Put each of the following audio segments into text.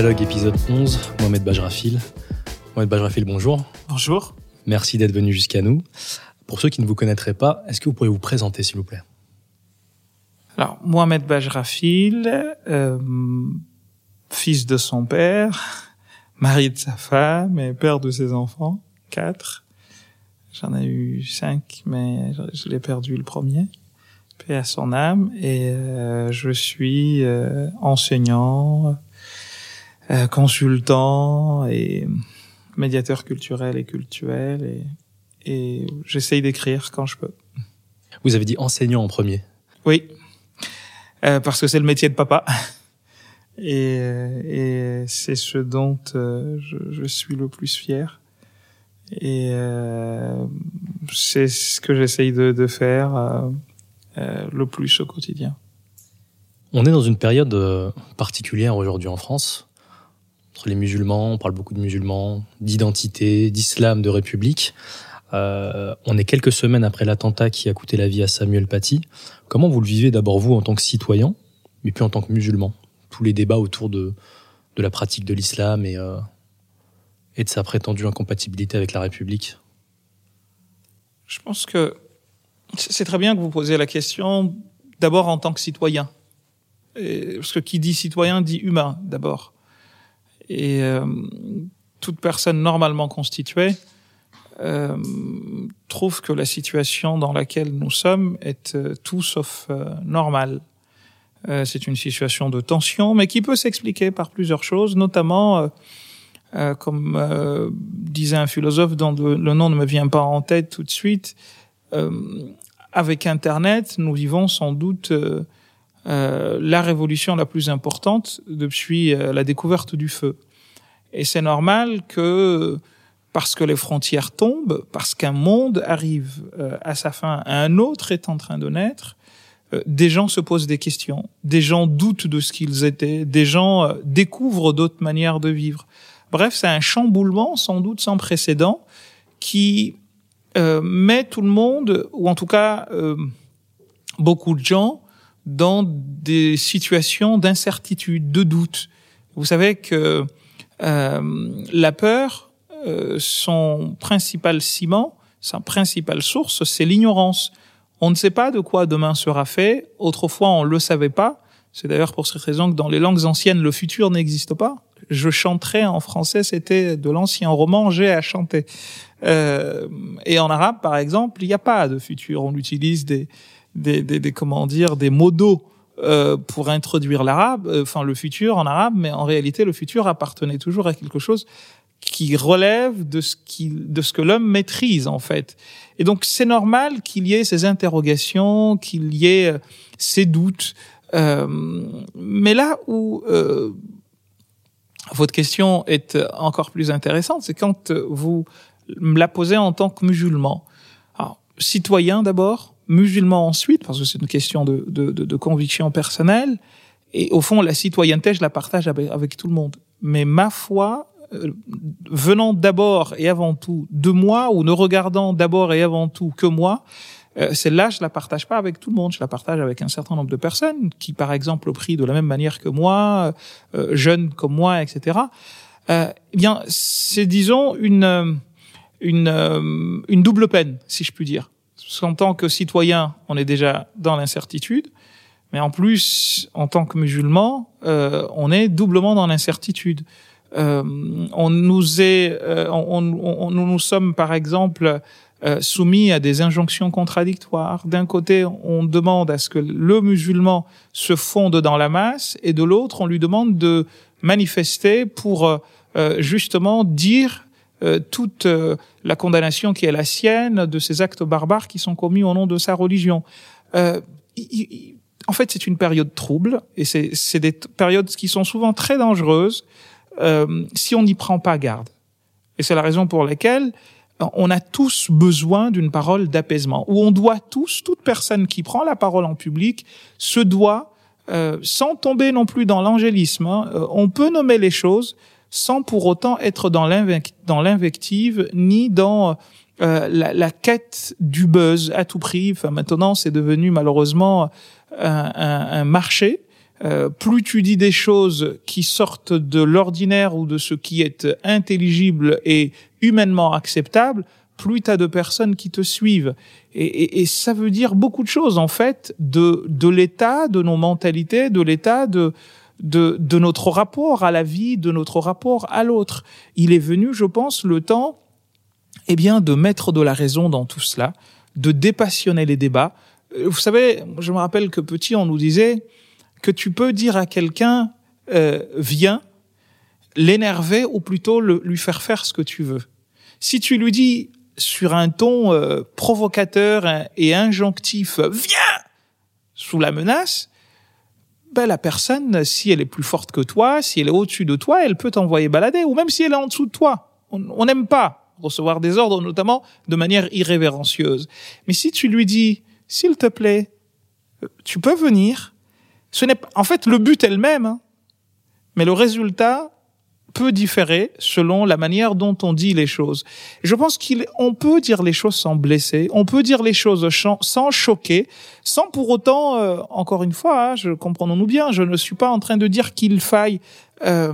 Dialogue épisode 11, Mohamed Bajrafil. Mohamed Bajrafil, bonjour. Bonjour. Merci d'être venu jusqu'à nous. Pour ceux qui ne vous connaîtraient pas, est-ce que vous pourriez vous présenter, s'il vous plaît? Alors, Mohamed Bajrafil, euh, fils de son père, mari de sa femme et père de ses enfants, quatre. J'en ai eu cinq, mais je l'ai perdu le premier. Paix à son âme. Et euh, je suis euh, enseignant, euh, consultant et médiateur culturel et cultuel. Et, et j'essaye d'écrire quand je peux. Vous avez dit enseignant en premier. Oui, euh, parce que c'est le métier de papa. Et, et c'est ce dont euh, je, je, suis le plus fier. Et euh, c'est ce que j'essaye de, de, faire euh, euh, le plus au quotidien. On est dans une période euh, particulière aujourd'hui en France. Entre les musulmans, on parle beaucoup de musulmans, d'identité, d'islam, de république. Euh, on est quelques semaines après l'attentat qui a coûté la vie à Samuel Paty. Comment vous le vivez d'abord vous en tant que citoyen, mais puis en tant que musulman? Tous les débats autour de, de la pratique de l'islam et, euh, et de sa prétendue incompatibilité avec la République? Je pense que c'est très bien que vous posiez la question d'abord en tant que citoyen. Parce que qui dit citoyen dit humain d'abord. Et euh, toute personne normalement constituée euh, trouve que la situation dans laquelle nous sommes est euh, tout sauf euh, normale. Euh, c'est une situation de tension, mais qui peut s'expliquer par plusieurs choses, notamment, comme disait un philosophe dont le, nom ne me vient pas en tête tout de suite, avec Internet, nous vivons sans doute la révolution la plus importante depuis la découverte du feu. Et c'est normal que parce que les frontières tombent, parce qu'un monde arrive euh, à sa fin, un autre est en train de naître, euh, des gens se posent des questions, des gens doutent de ce qu'ils étaient, des gens euh, découvrent d'autres manières de vivre. Bref, c'est un chamboulement sans doute sans précédent qui euh, met tout le monde, ou en tout cas beaucoup de gens, dans des situations d'incertitude, de doute. Vous savez que la peur, euh, son principal ciment, sa principale source, c'est l'ignorance. On ne sait pas de quoi demain sera fait. Autrefois, on le savait pas. C'est d'ailleurs pour cette raison que dans les langues anciennes, le futur n'existe pas. Je chanterai en français, c'était de l'ancien roman, j'ai à chanter. Euh, et en arabe, par exemple, il n'y a pas de futur. On utilise des, des, des, des comment dire, des d'eau euh, pour introduire l'arabe, euh, enfin le futur en arabe, mais en réalité, le futur appartenait toujours à quelque chose qui relève de ce, qui, de ce que l'homme maîtrise en fait. Et donc c'est normal qu'il y ait ces interrogations, qu'il y ait euh, ces doutes. Euh, mais là où euh, votre question est encore plus intéressante, c'est quand vous me la posez en tant que musulman. Alors, citoyen d'abord, musulman ensuite, parce que c'est une question de, de, de, de, conviction personnelle. Et au fond, la citoyenneté, je la partage avec, tout le monde. Mais ma foi euh, venant d'abord et avant tout de moi ou ne regardant d'abord et avant tout que moi, euh, celle-là, je la partage pas avec tout le monde. Je la partage avec un certain nombre de personnes qui, par exemple, prient de la même manière que moi, euh, jeunes comme moi, etc. Euh, eh bien, c'est disons une une une double peine, si je puis dire. Qu'en tant que citoyen, on est déjà dans l'incertitude, mais en plus, en tant que musulman, on est doublement dans l'incertitude. Euh, on nous est, euh, on, on, nous nous sommes par exemple euh, soumis à des injonctions contradictoires. D'un côté, on demande à ce que le musulman se fonde dans la masse, et de l'autre, on lui demande de manifester pour justement dire toute la condamnation qui est la sienne de ces actes barbares qui sont commis au nom de sa religion. en fait, c'est une période trouble, et c'est des périodes qui sont souvent très dangereuses euh, si on n'y prend pas garde. Et c'est la raison pour laquelle euh, on a tous besoin d'une parole d'apaisement, où on doit tous, toute personne qui prend la parole en public, se doit, euh, sans tomber non plus dans l'angélisme, hein, euh, on peut nommer les choses sans pour autant être dans l'invective ni dans euh, la, la, quête du buzz à tout prix. Enfin, maintenant, c'est devenu malheureusement un, un, un marché euh, plus tu dis des choses qui sortent de l'ordinaire ou de ce qui est intelligible et humainement acceptable, plus tu as de personnes qui te suivent. Et, et, et, ça veut dire beaucoup de choses, en fait, de, de l'état, de nos mentalités, de l'état de, de, de notre rapport à la vie, de notre rapport à l'autre. Il est venu, je pense, le temps, eh bien, de mettre de la raison dans tout cela, de dépassionner les débats. Euh, vous savez, je me rappelle que petit, on nous disait que tu peux dire à quelqu'un, euh, viens, l'énerver ou plutôt lui faire faire ce que tu veux. Si tu lui dis sur un ton euh, provocateur et injonctif, viens, sous la menace, ben la personne, si elle est plus forte que toi, si elle est au-dessus de toi, elle peut t'envoyer balader, ou même si elle est en dessous de toi. On n'aime pas recevoir des ordres, notamment de manière irrévérencieuse. Mais si tu lui dis, s'il te plaît, tu peux venir, ce n'est en fait le but est le même, hein, mais le résultat peut différer selon la manière dont on dit les choses. Je pense qu'on peut dire les choses sans blesser, on peut dire les choses sans choquer, sans pour autant, euh, encore une fois, hein, je comprenons-nous bien, je ne suis pas en train de dire qu'il faille euh,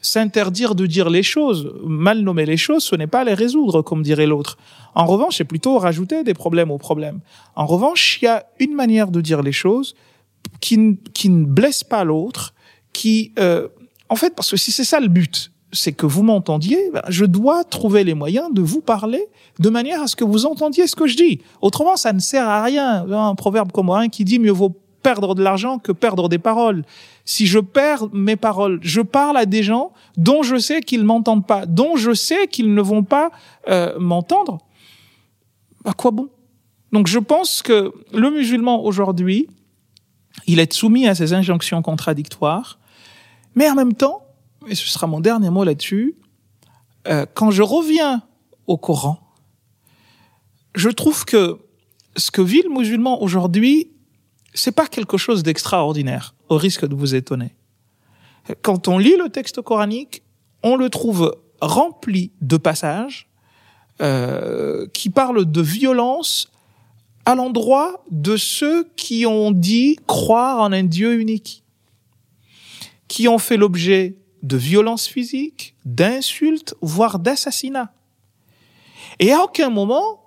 s'interdire de dire les choses, mal nommer les choses, ce n'est pas les résoudre, comme dirait l'autre. En revanche, c'est plutôt rajouter des problèmes aux problèmes. En revanche, il y a une manière de dire les choses qui, qui ne blesse pas l'autre, qui euh, en fait, parce que si c'est ça le but, c'est que vous m'entendiez, ben, je dois trouver les moyens de vous parler de manière à ce que vous entendiez ce que je dis. Autrement, ça ne sert à rien. Un proverbe comme un qui dit mieux vaut perdre de l'argent que perdre des paroles. Si je perds mes paroles, je parle à des gens dont je sais qu'ils m'entendent pas, dont je sais qu'ils ne vont pas euh, m'entendre. À quoi bon? Donc je pense que le musulman aujourd'hui, il est soumis à ces injonctions contradictoires mais en même temps, et ce sera mon dernier mot là-dessus, euh, quand je reviens au Coran, je trouve que ce que vit le musulman aujourd'hui, c'est pas quelque chose d'extraordinaire, au risque de vous étonner. Quand on lit le texte coranique, on le trouve rempli de passages euh, qui parlent de violence à l'endroit de ceux qui ont dit croire en un Dieu unique qui ont fait l'objet de violences physiques, d'insultes, voire d'assassinats. Et à aucun moment,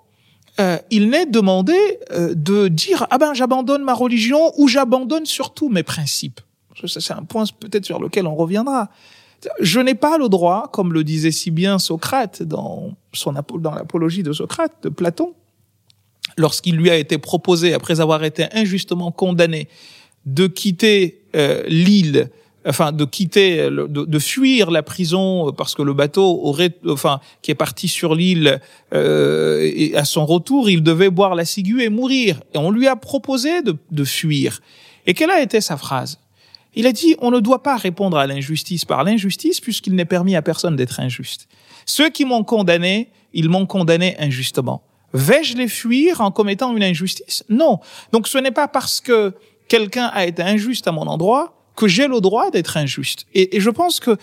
euh, il n'est demandé euh, de dire ah ben j'abandonne ma religion ou j'abandonne surtout mes principes. C'est un point peut-être sur lequel on reviendra. Je n'ai pas le droit, comme le disait si bien Socrate dans son dans l'apologie de Socrate de Platon, lorsqu'il lui a été proposé après avoir été injustement condamné de quitter euh, l'île enfin de quitter, de, de, fuir la prison parce que le bateau aurait, enfin, qui est parti sur l'île, euh, et à son retour, il devait boire la ciguë et mourir. Et on lui a proposé de, de fuir. Et quelle a été sa phrase? Il a dit on ne doit pas répondre à l'injustice par l'injustice puisqu'il n'est permis à personne d'être injuste. Ceux qui m'ont condamné, ils m'ont condamné injustement. Vais-je les fuir en commettant une injustice? Non. Donc ce n'est pas parce que quelqu'un a été injuste à mon endroit que j'ai le droit d'être injuste. Et, et, je pense que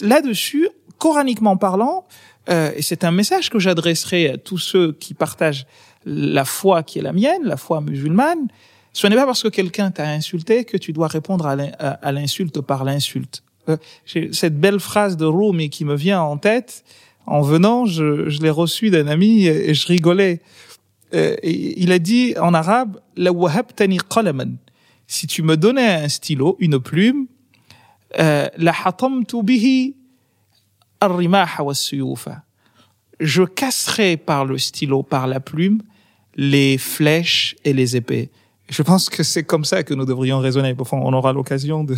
là-dessus, coraniquement parlant, euh, et c'est un message que j'adresserai à tous ceux qui partagent la foi qui est la mienne, la foi musulmane, ce n'est pas parce que quelqu'un t'a insulté que tu dois répondre à l'insulte par l'insulte. Euh, cette belle phrase de Rumi qui me vient en tête, en venant, je, je l'ai reçue d'un ami et, je rigolais. Euh, il a dit en arabe, la wahabtani qalaman si tu me donnais un stylo, une plume, euh, la bihi je casserais par le stylo, par la plume, les flèches et les épées. Je pense que c'est comme ça que nous devrions raisonner. Enfin, on aura l'occasion de.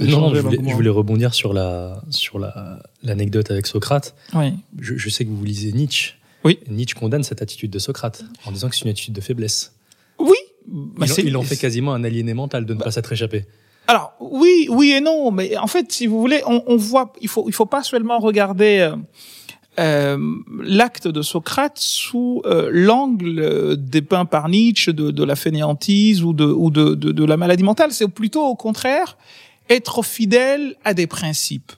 non, je voulais, rebondir sur la sur la l'anecdote avec Socrate. Oui. Je, je, sais que vous lisez Nietzsche. Oui. Nietzsche condamne cette attitude de Socrate en disant que c'est une attitude de faiblesse. Bah, il, en fait quasiment un aliéné mental de ne pas s'être échappé. Alors oui, oui et non, mais en fait, si vous voulez, on, on voit, il faut, il faut pas seulement regarder euh, euh l'acte de Socrate sous euh, l'angle dépeint par Nietzsche de, de, la fainéantise ou de, ou de, de, de la maladie mentale. C'est plutôt au contraire être fidèle à des principes.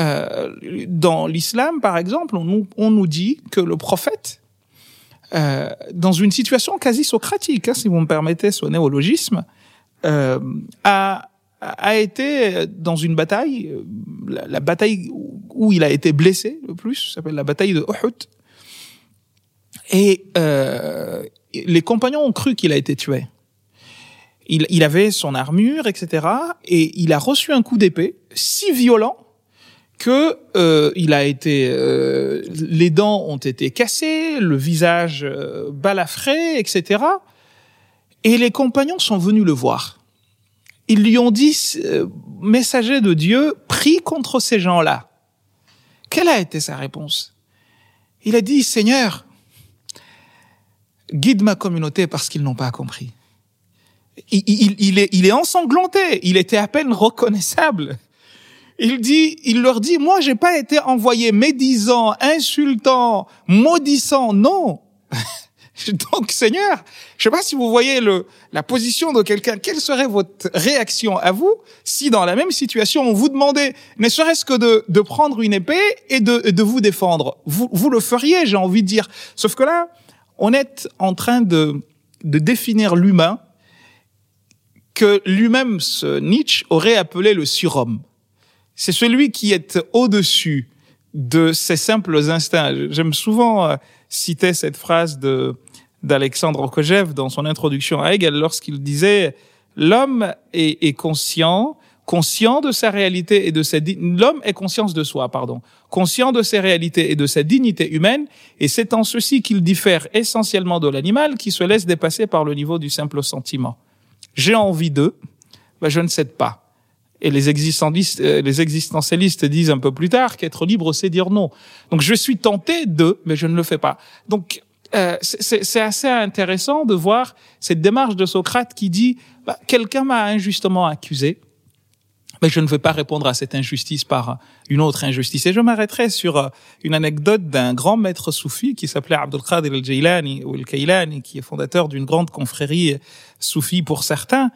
Euh, dans l'islam, par exemple, on, on nous dit que le prophète euh, dans une situation quasi socratique, hein, si vous me permettez ce néologisme, euh, a, a été dans une bataille, la, la bataille où il a été blessé le plus, s'appelle la bataille de Uhud. Et euh, les compagnons ont cru qu'il a été tué. Il, il, avait son armure, etc. Et il a reçu un coup d'épée si violent que euh, il a été, euh, les dents ont été cassées, le visage euh, balafré, etc. Et les compagnons sont venus le voir. Ils lui ont dit, euh, messager de Dieu, prie contre ces gens-là. Quelle a été sa réponse? Il a dit, Seigneur, guide ma communauté parce qu'ils n'ont pas compris. Il, est, il est ensanglanté, il était à peine reconnaissable. Il dit, il leur dit, moi, j'ai pas été envoyé médisant, insultant, maudissant, non. Donc, Seigneur, je sais pas si vous voyez le, la position de quelqu'un. Quelle serait votre réaction à vous si, dans la même situation, on vous demandait, ne serait-ce que de, de prendre une épée et de, de vous défendre? Vous, vous le feriez, j'ai envie de dire. Sauf que là, on est en train de, de définir l'humain que lui-même, ce Nietzsche, aurait appelé le surhomme. C'est celui qui est au-dessus de ses simples instincts. J'aime souvent euh, citer cette phrase de d'Alexandre Kojève dans son introduction à Hegel lorsqu'il disait l'homme est, est, conscient, conscient de sa réalité et de sa l'homme est conscience de soi, pardon, conscient de ses réalités et de sa dignité humaine, et c'est en ceci qu'il diffère essentiellement de l'animal qui se laisse dépasser par le niveau du simple sentiment. J'ai envie d'eux, ben je ne cède pas. Et les existentialistes, les existentialistes disent un peu plus tard qu'être libre, c'est dire non. Donc je suis tenté de, mais je ne le fais pas. Donc euh, c'est assez intéressant de voir cette démarche de Socrate qui dit bah, quelqu'un m'a injustement accusé, mais je ne vais pas répondre à cette injustice par une autre injustice. Et je m'arrêterai sur une anecdote d'un grand maître soufi qui s'appelait Abdul Qadir al-Jailani ou al-Kailani, qui est fondateur d'une grande confrérie soufi pour certains,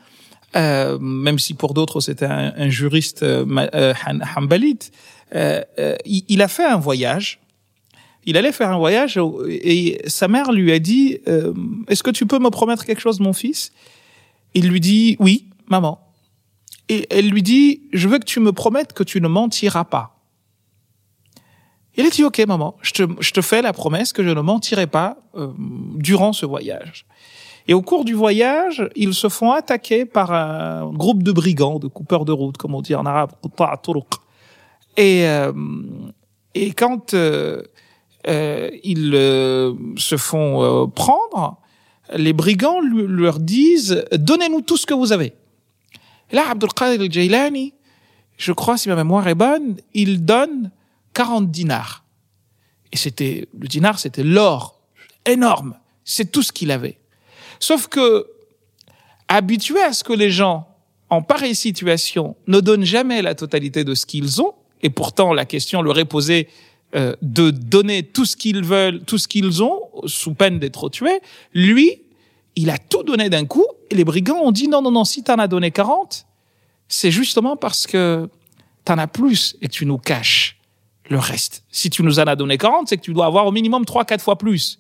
euh, même si pour d'autres c'était un, juriste euh, hanbalite. Euh, il, il a fait un voyage il allait faire un voyage et sa mère lui a dit euh, Est-ce que tu peux me promettre quelque chose, mon fils? Il lui dit Oui, maman. Et elle lui dit Je veux que tu me promettes que tu ne mentiras pas. Il a dit Ok, maman, je te, je te fais la promesse que je ne mentirai pas euh, durant ce voyage. Et au cours du voyage, ils se font attaquer par un groupe de brigands, de coupeurs de route, comme on dit en arabe, et, euh, et quand euh, euh, ils euh, se font euh, prendre, les brigands leur disent donnez-nous tout ce que vous avez. Là, Abdul Qadir al-Jailani, je crois si ma mémoire est bonne, il donne 40 dinars. Et c'était le dinar, c'était l'or énorme. C'est tout ce qu'il avait. Sauf que habitué à ce que les gens en pareille situation ne donnent jamais la totalité de ce qu'ils ont, et pourtant la question leur est posée euh, de donner tout ce qu'ils veulent, tout ce qu'ils ont, sous peine d'être tués, lui, il a tout donné d'un coup, et les brigands ont dit non, non, non, si t'en as donné 40, c'est justement parce que t'en as plus et tu nous caches le reste. Si tu nous en as donné 40, c'est que tu dois avoir au minimum 3 quatre fois plus.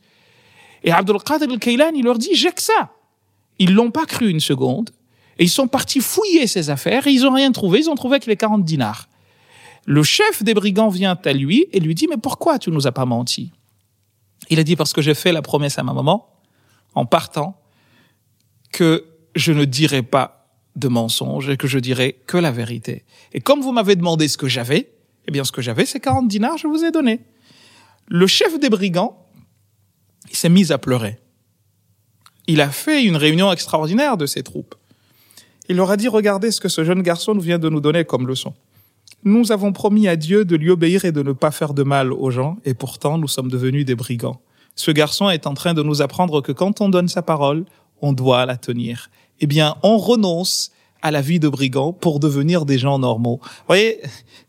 Et Abdul Qadir al-Kaylan, il leur dit, j'ai que ça. Ils l'ont pas cru une seconde, et ils sont partis fouiller ses affaires, et ils ont rien trouvé, ils ont trouvé que les 40 dinars. Le chef des brigands vient à lui et lui dit, mais pourquoi tu nous as pas menti? Il a dit, parce que j'ai fait la promesse à ma maman, en partant, que je ne dirai pas de mensonge et que je dirai que la vérité. Et comme vous m'avez demandé ce que j'avais, eh bien, ce que j'avais, c'est 40 dinars, je vous ai donné. Le chef des brigands, il s'est mis à pleurer. Il a fait une réunion extraordinaire de ses troupes. Il leur a dit, regardez ce que ce jeune garçon vient de nous donner comme leçon. Nous avons promis à Dieu de lui obéir et de ne pas faire de mal aux gens, et pourtant nous sommes devenus des brigands. Ce garçon est en train de nous apprendre que quand on donne sa parole, on doit la tenir. Eh bien, on renonce à la vie de brigand pour devenir des gens normaux. Vous voyez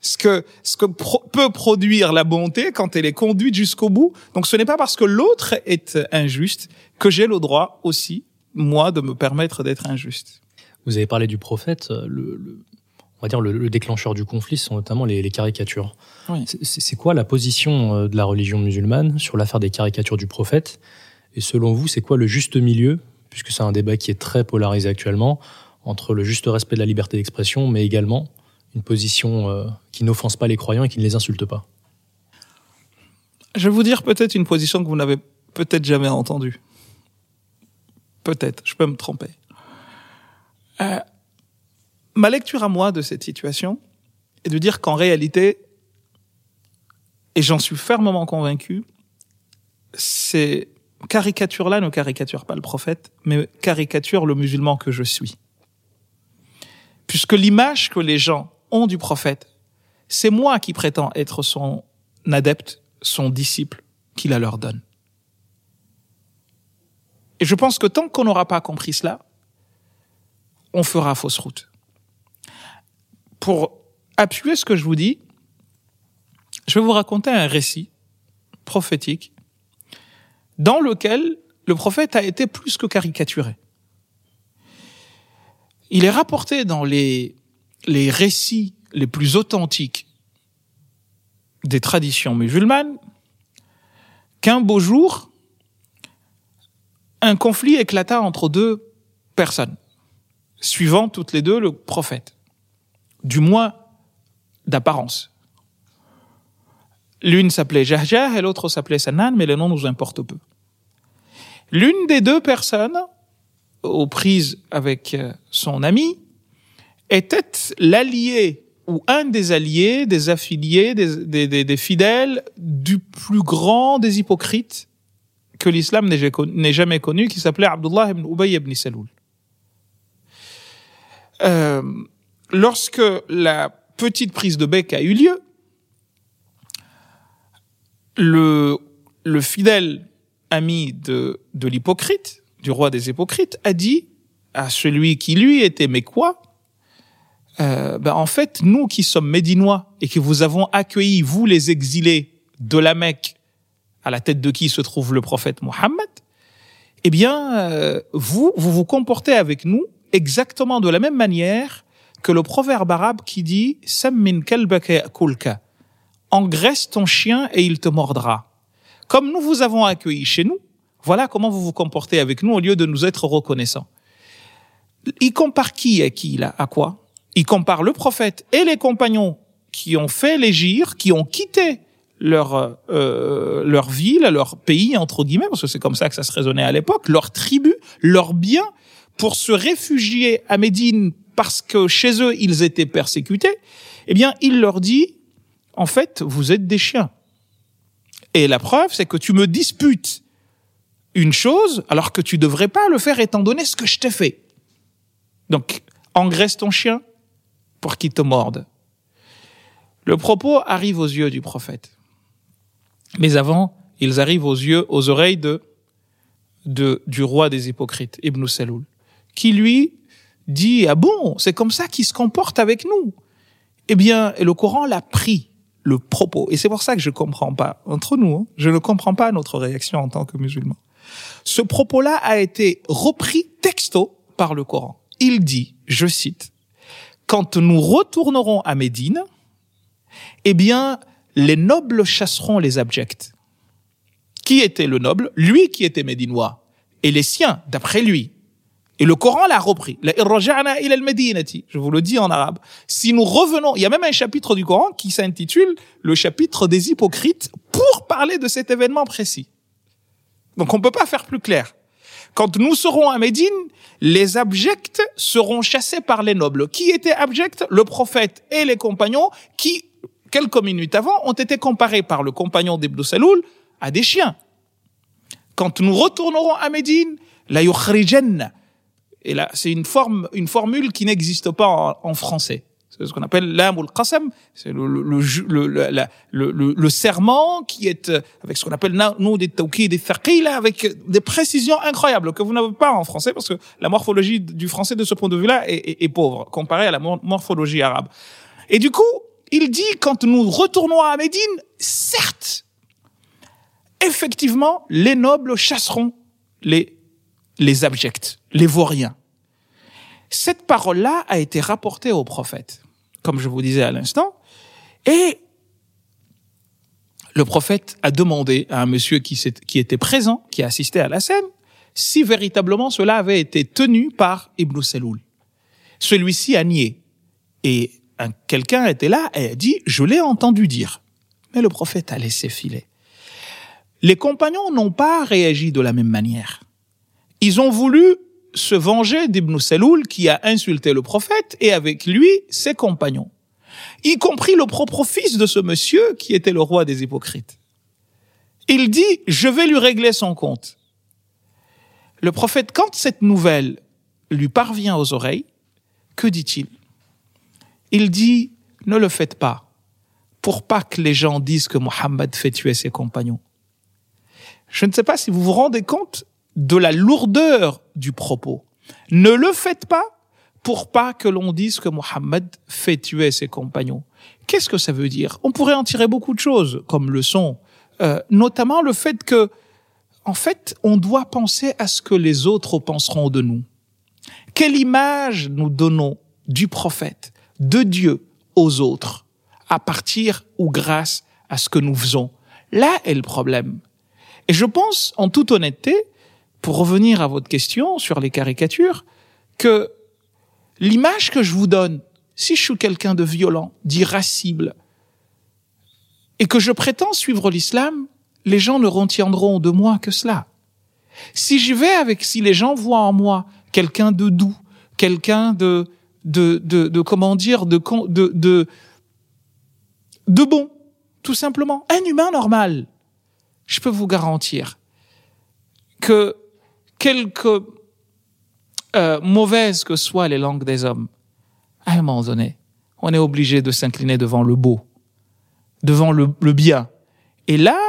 ce que ce que pro peut produire la bonté quand elle est conduite jusqu'au bout. Donc ce n'est pas parce que l'autre est injuste que j'ai le droit aussi moi de me permettre d'être injuste. Vous avez parlé du prophète, le, le on va dire le, le, déclencheur du conflit sont notamment les, les caricatures. Oui. C'est quoi la position euh, de la religion musulmane sur l'affaire des caricatures du prophète? Et selon vous, c'est quoi le juste milieu, puisque c'est un débat qui est très polarisé actuellement, entre le juste respect de la liberté d'expression, mais également une position euh, qui n'offense pas les croyants et qui ne les insulte pas Je vais vous dire peut-être une position que vous n'avez peut-être jamais entendue. Peut-être, je peux me tromper. Euh, ma lecture à moi de cette situation est de dire qu'en réalité, et j'en suis fermement convaincu, ces caricatures-là ne caricaturent pas le prophète, mais caricaturent le musulman que je suis. Puisque l'image que les gens ont du prophète, c'est moi qui prétends être son adepte, son disciple, qui la leur donne. Et je pense que tant qu'on n'aura pas compris cela, on fera fausse route. Pour appuyer ce que je vous dis, je vais vous raconter un récit prophétique dans lequel le prophète a été plus que caricaturé. Il est rapporté dans les, les récits les plus authentiques des traditions musulmanes qu'un beau jour, un conflit éclata entre deux personnes, suivant toutes les deux le prophète, du moins d'apparence. L'une s'appelait Jahjah et l'autre s'appelait Sanan, mais le nom nous importe peu. L'une des deux personnes, aux prises avec euh, son ami, était l'allié ou un des alliés, des affiliés, des, des, fidèles du plus grand des hypocrites que l'islam n'ait jamais connu, qui s'appelait Abdullah ibn Ubay ibn Saloul. Euh, lorsque la petite prise de bec a eu lieu, le, le fidèle ami de, de l'hypocrite, du roi des hypocrites, a dit à celui qui lui était quoi euh, ben en fait, nous qui sommes médinois et que vous avons accueilli, vous les exilés de la Mecque, à la tête de qui se trouve le prophète Mohammed, eh bien, euh, vous, vous vous comportez avec nous exactement de la même manière que le proverbe arabe qui dit « Sammin kalbaka kulka » engraisse ton chien et il te mordra. Comme nous vous avons accueillis chez nous, voilà comment vous vous comportez avec nous au lieu de nous être reconnaissants. Il compare qui à qui là À quoi? Il compare le prophète et les compagnons qui ont fait l'égir, qui ont quitté leur euh, leur ville, leur pays entre guillemets, parce que c'est comme ça que ça se raisonnait à l'époque, leur tribu, leurs biens, pour se réfugier à Médine parce que chez eux ils étaient persécutés. Eh bien, il leur dit en fait, vous êtes des chiens. Et la preuve, c'est que tu me disputes une chose alors que tu devrais pas le faire étant donné ce que je t'ai fait. Donc, engraisse ton chien pour qu'il te morde. Le propos arrive aux yeux du prophète. Mais avant, ils arrivent aux yeux, aux oreilles de, de du roi des hypocrites, Ibn Saloul, qui lui dit, ah bon, c'est comme ça qu'il se comporte avec nous? Eh bien, le Coran l'a pris le propos. Et c'est pour ça que je comprends pas, entre nous, hein, je ne comprends pas notre réaction en tant que musulmans. Ce propos-là a été repris texto par le Coran. Il dit, je cite, quand nous retournerons à Médine, eh bien, les nobles chasseront les abjects. Qui était le noble? Lui qui était médinois. Et les siens, d'après lui. Et le Coran l'a repris. Je vous le dis en arabe. Si nous revenons, il y a même un chapitre du Coran qui s'intitule le chapitre des hypocrites pour parler de cet événement précis. Donc on peut pas faire plus clair. Quand nous serons à Médine, les abjects seront chassés par les nobles. Qui étaient abjects Le prophète et les compagnons qui, quelques minutes avant, ont été comparés par le compagnon d'Ibn Saloul à des chiens. Quand nous retournerons à Médine, la yukhrijanna, et là, c'est une forme, une formule qui n'existe pas en, français. Ce qu'on appelle l'am ou le qasam. C'est le, le, le, le, serment qui est euh, avec ce qu'on appelle nous des tawqid des là, avec des précisions incroyables que vous n'avez pas en français parce que la morphologie du français de ce point de vue-là est, est, pauvre comparée à la morphologie arabe. Et du coup, il dit quand nous retournons à Médine, certes, effectivement, les nobles chasseront les les abjects, les vauriens. Cette parole-là a été rapportée au prophète, comme je vous disais à l'instant, et le prophète a demandé à un monsieur qui, était présent, qui assistait à la scène, si véritablement cela avait été tenu par Ibn Saloul. Celui-ci a nié. Et quelqu'un était là et a dit, je l'ai entendu dire. Mais le prophète a laissé filer. Les compagnons n'ont pas réagi de la même manière. Ils ont voulu se venger d'Ibn Saloul qui a insulté le prophète et avec lui ses compagnons, y compris le propre fils de ce monsieur qui était le roi des hypocrites. Il dit, je vais lui régler son compte. Le prophète, quand cette nouvelle lui parvient aux oreilles, que dit-il? Il dit, ne le faites pas, pour pas que les gens disent que Mohammed fait tuer ses compagnons. Je ne sais pas si vous vous rendez compte de la lourdeur du propos. Ne le faites pas pour pas que l'on dise que Mohammed fait tuer ses compagnons. Qu'est-ce que ça veut dire? On pourrait en tirer beaucoup de choses comme leçon, euh, notamment le fait que, en fait, on doit penser à ce que les autres penseront de nous. Quelle image nous donnons du prophète, de Dieu aux autres, à partir ou grâce à ce que nous faisons? Là est le problème. Et je pense, en toute honnêteté, pour revenir à votre question sur les caricatures, que l'image que je vous donne, si je suis quelqu'un de violent, d'irascible, et que je prétends suivre l'islam, les gens ne retiendront de moi que cela. Si j'y vais avec, si les gens voient en moi quelqu'un de doux, quelqu'un de, de, de, de, comment dire, de, de, de, de bon, tout simplement, un humain normal, je peux vous garantir que quelque euh, mauvaises que soient les langues des hommes, à un moment donné, on est obligé de s'incliner devant le beau, devant le, bien. Et là,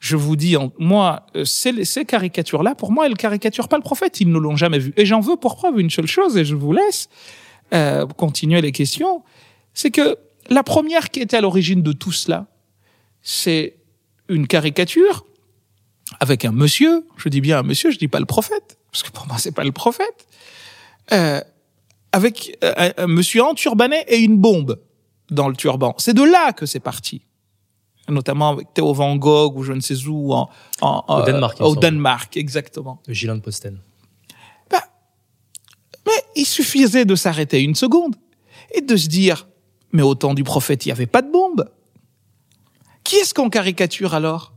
je vous dis, moi, euh, ces, ces caricatures-là, pour moi, elles caricaturent pas le prophète. Ils ne l'ont jamais vu. Et j'en veux pour preuve une seule chose, et je vous laisse euh, continuer les questions. C'est que la première qui était à l'origine de tout cela, c'est une caricature avec un monsieur, je dis bien un monsieur, je dis pas le prophète, parce que pour moi c'est pas le prophète, euh, avec euh, un, monsieur enturbané et une bombe dans le turban. C'est de là que c'est parti, notamment avec Théo Van Gogh ou je ne sais où en, en au Danemark. au Danemark, exactement. De Gilles Posten. Bah, mais il suffisait de s'arrêter une seconde et de se dire, mais au temps du prophète, il n'y avait pas de bombe. Qui est-ce qu'on caricature alors?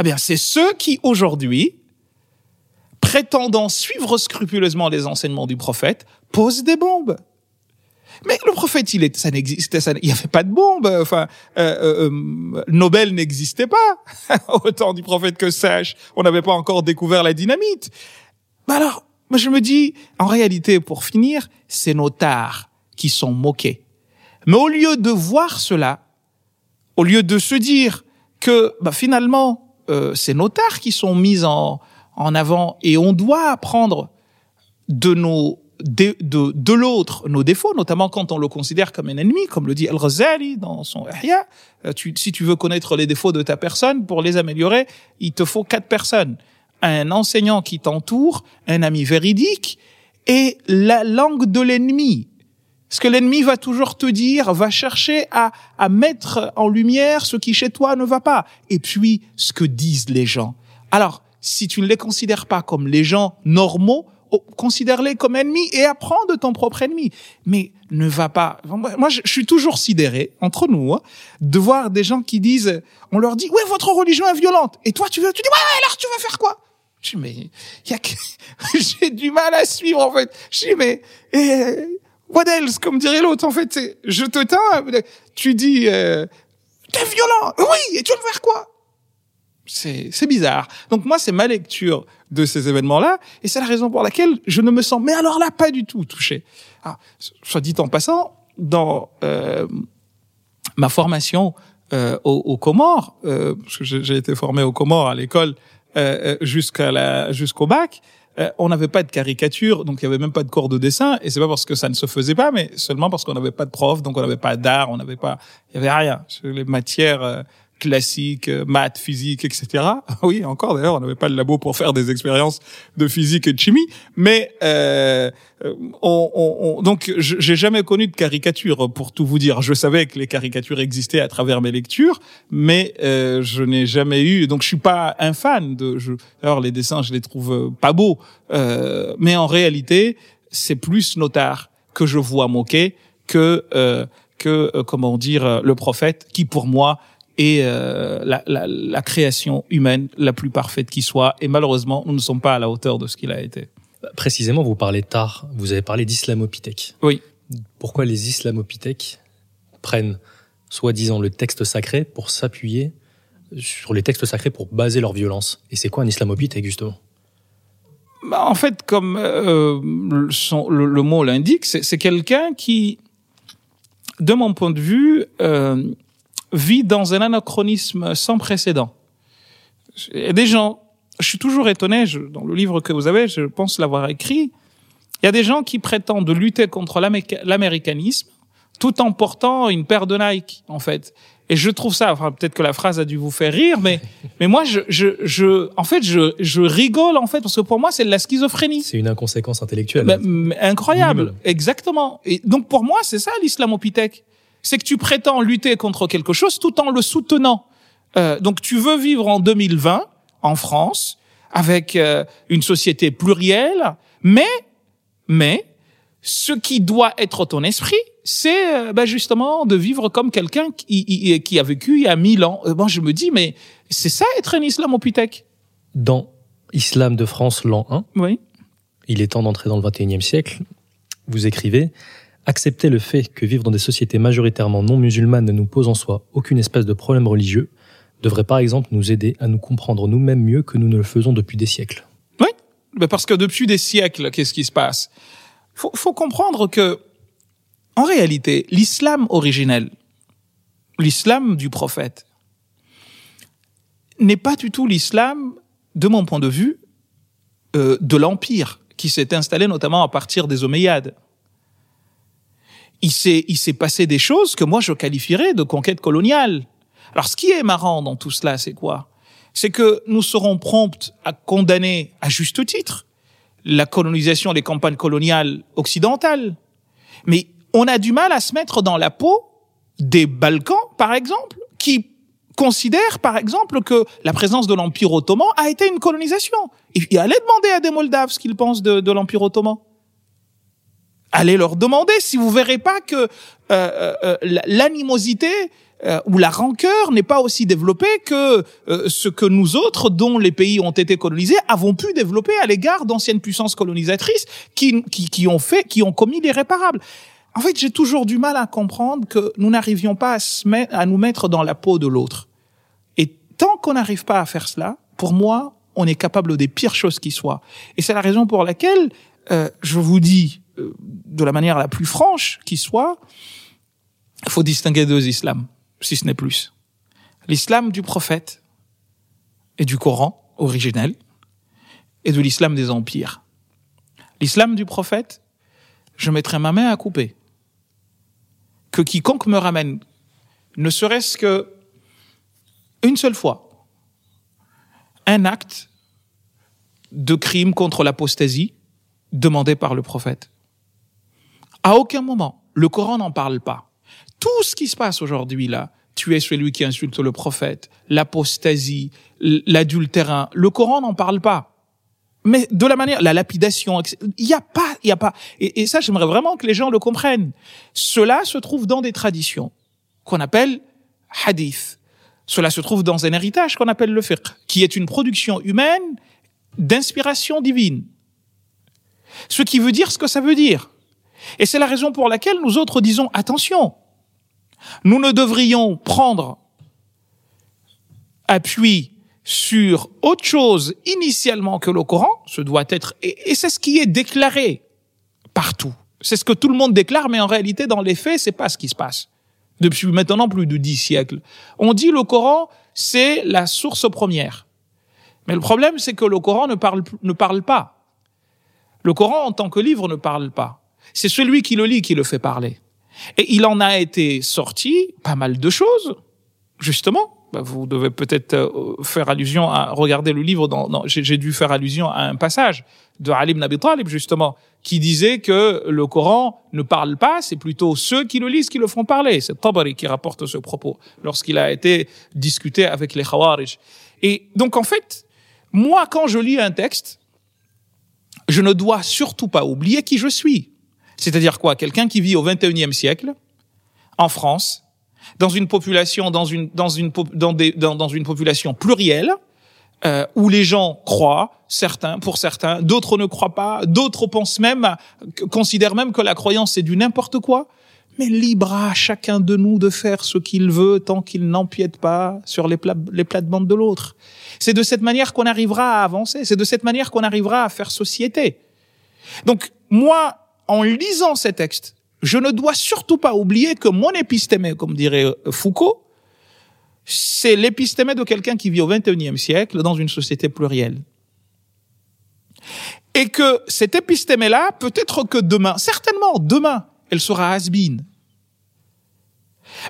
Eh bien, c'est ceux qui aujourd'hui, prétendant suivre scrupuleusement les enseignements du prophète, posent des bombes. Mais le prophète, il ça n'existait, il n'y avait pas de bombe. Enfin, euh, euh, euh Nobel n'existait pas au temps du prophète que sache. On n'avait pas encore découvert la dynamite. Mais alors, moi je me dis, en réalité, pour finir, c'est nos tares qui sont moqués. Mais au lieu de voir cela, au lieu de se dire que bah, finalement euh, c'est nos tares qui sont mises en, en avant et on doit apprendre de nos de, de, de l'autre nos défauts, notamment quand on le considère comme un ennemi, comme le dit Al-Ghazali dans son Ihya. Euh, tu, si tu veux connaître les défauts de ta personne, pour les améliorer, il te faut quatre personnes. Un enseignant qui t'entoure, un ami véridique et la langue de l'ennemi. Ce que l'ennemi va toujours te dire, va chercher à, à mettre en lumière ce qui chez toi ne va pas. Et puis, ce que disent les gens. Alors, si tu ne les considères pas comme les gens normaux, oh, considère-les comme ennemis et apprends de ton propre ennemi. Mais ne va pas. Moi, je, suis toujours sidéré entre nous hein, de voir des gens qui disent, on leur dit, ouais, votre religion est violente. Et toi, tu veux, tu dis, ouais, alors tu vas faire quoi? Je dis, mais y a que... j'ai du mal à suivre en fait. Je dis, mais what else Comme dirait l'autre, en fait, je te tins, tu dis, euh, t'es violent, oui, et tu veux faire quoi? C'est, c'est bizarre. Donc moi, c'est ma lecture de ces événements-là, et c'est la raison pour laquelle je ne me sens, mais alors là, pas du tout touché. Ah, soit dit en passant, dans euh, ma formation euh, aux, aux, Comores, euh, parce que j'ai été formé aux Comores à l'école euh, euh, jusqu'à la jusqu'au bac, euh, on n'avait pas de caricature, donc il y avait même pas de cours de dessin. Et c'est pas parce que ça ne se faisait pas, mais seulement parce qu'on n'avait pas de prof, donc on n'avait pas d'art, on n'avait pas, il y avait rien. Les matières euh, classiques, euh, maths, physique, etc. Oui, encore d'ailleurs, on n'avait pas le labo pour faire des expériences de physique et de chimie, mais euh, on, on, donc j'ai jamais connu de caricature pour tout vous dire. Je savais que les caricatures existaient à travers mes lectures, mais euh, je n'ai jamais eu. Donc je suis pas un fan de. Je, alors les dessins, je les trouve pas beaux, euh, mais en réalité, c'est plus notard que je vois moquer que euh, que euh, comment dire euh, le prophète qui pour moi est euh, la, la, la création humaine la plus parfaite qui soit et malheureusement nous ne sommes pas à la hauteur de ce qu'il a été. Précisément, vous parlez tard, vous avez parlé d'islamopithèque. Oui. Pourquoi les islamopithèques prennent soi-disant le texte sacré pour s'appuyer sur les textes sacrés pour baser leur violence? Et c'est quoi un islamopithèque justement? Bah, en fait, comme euh, le, son- le- le mot l'indique, c'est c'est quelqu'un qui, de mon point de vue, euh, vit dans un anachronisme sans précédent. Il y a des gens, je suis toujours étonné, je- dans le livre que vous avez, je pense l'avoir écrit, il y a des gens qui prétendent lutter contre l'américanisme tout en portant une paire de Nike, en fait. Et je trouve ça, enfin, peut-être que la phrase a dû vous faire rire, mais, mais moi, je, je, je, en fait, je, je rigole, en fait, parce que pour moi, c'est de la schizophrénie. C'est une inconséquence intellectuelle. Mais incroyable, exactement. Et donc pour moi, c'est ça l'islamopithèque. C'est que tu prétends lutter contre quelque chose tout en le soutenant. Euh, donc tu veux vivre en 2020 en France avec euh, une société plurielle, mais mais ce qui doit être ton esprit, c'est euh, ben, justement de vivre comme quelqu'un qui, qui, a vécu il y a mille ans. Euh, moi, je me dis, mais c'est ça être un islamopithèque. Dans Islam de France, l'an 1, Oui. il est temps d'entrer dans le 21e siècle. Vous écrivez Accepter le fait que vivre dans des sociétés majoritairement non musulmanes ne nous pose en soi aucune espèce de problème religieux devrait par exemple nous aider à nous comprendre nous-mêmes mieux que nous ne le faisons depuis des siècles. Ben parce que depuis des siècles, qu'est-ce qui se passe? Faut, faut comprendre que, en réalité, l'islam originel, l'islam du prophète, n'est pas du tout l'islam, de mon point de vue, euh, de l'empire qui s'est installé notamment à partir des Omeyyades. Il s'est, il s'est passé des choses que moi je qualifierais de conquête coloniale. Alors, ce qui est marrant dans tout cela, c'est quoi? C'est que nous serons prompts à condamner, à juste titre, la colonisation des campagnes coloniales occidentales. Mais on a du mal à se mettre dans la peau des Balkans, par exemple, qui considèrent, par exemple, que la présence de l'Empire ottoman a été une colonisation. Et, et allez demander à des Moldaves ce qu'ils pensent de l'Empire ottoman. Allez leur demander si vous verrez pas que euh, euh, euh, l'animosité euh, ou la rancœur n'est pas aussi développée que euh, ce que nous autres, dont les pays ont été colonisés, avons pu développer à l'égard d'anciennes puissances colonisatrices qui, qui, qui ont fait, qui ont commis l'irréparable. En fait, j'ai toujours du mal à comprendre que nous n'arrivions pas à, se à nous mettre dans la peau de l'autre. Et tant qu'on n'arrive pas à faire cela, pour moi, on est capable des pires choses qui soient. Et c'est la raison pour laquelle euh, je vous dis, de la manière la plus franche qui soit, il faut distinguer deux islams, si ce n'est plus. L'islam du prophète et du Coran originel, et de l'islam des empires. L'islam du prophète, je mettrai ma main à couper. Que quiconque me ramène, ne serait-ce que une seule fois, un acte de crime contre l'apostasie demandé par le prophète. À aucun moment, le Coran n'en parle pas. Tout ce qui se passe aujourd'hui là, tuer celui qui insulte le prophète, l'apostasie, l'adultérin, le Coran n'en parle pas. Mais de la manière, la lapidation, il n'y a pas, il y a pas. Et, et ça, j'aimerais vraiment que les gens le comprennent. Cela se trouve dans des traditions qu'on appelle hadith. Cela se trouve dans un héritage qu'on appelle le fiqh, qui est une production humaine d'inspiration divine. Ce qui veut dire ce que ça veut dire. Et c'est la raison pour laquelle nous autres disons attention. Nous ne devrions prendre appui sur autre chose initialement que le Coran, ce doit être, et, c'est ce qui est déclaré partout. C'est ce que tout le monde déclare, mais en réalité, dans les faits, c'est pas ce qui se passe. Depuis maintenant plus de dix siècles. On dit le Coran, c'est la source première. Mais le problème, c'est que le Coran ne parle, ne parle pas. Le Coran, en tant que livre, ne parle pas. C'est celui qui le lit qui le fait parler. Et il en a été sorti pas mal de choses, justement. Vous devez peut-être faire allusion à regarder le livre. Dans j'ai dû faire allusion à un passage de Ali ibn Abi Talib, justement, qui disait que le Coran ne parle pas, c'est plutôt ceux qui le lisent qui le font parler. C'est Tabari qui rapporte ce propos lorsqu'il a été discuté avec les Khawarij. Et donc, en fait, moi, quand je lis un texte, je ne dois surtout pas oublier qui je suis. C'est-à-dire quoi? Quelqu'un qui vit au 21e siècle, en France, dans une population, dans une, dans une, dans des, dans, dans une population plurielle, euh, où les gens croient, certains, pour certains, d'autres ne croient pas, d'autres pensent même, considèrent même que la croyance c'est du n'importe quoi. Mais libre à chacun de nous de faire ce qu'il veut tant qu'il n'empiète pas sur les, les plates-bandes de l'autre. C'est de cette manière qu'on arrivera à avancer, c'est de cette manière qu'on arrivera à faire société. Donc, moi, en lisant ces textes, je ne dois surtout pas oublier que mon épistémé, comme dirait Foucault, c'est l'épistémé de quelqu'un qui vit au XXIe siècle dans une société plurielle. Et que cet épistémé-là, peut-être que demain, certainement demain, elle sera has -been.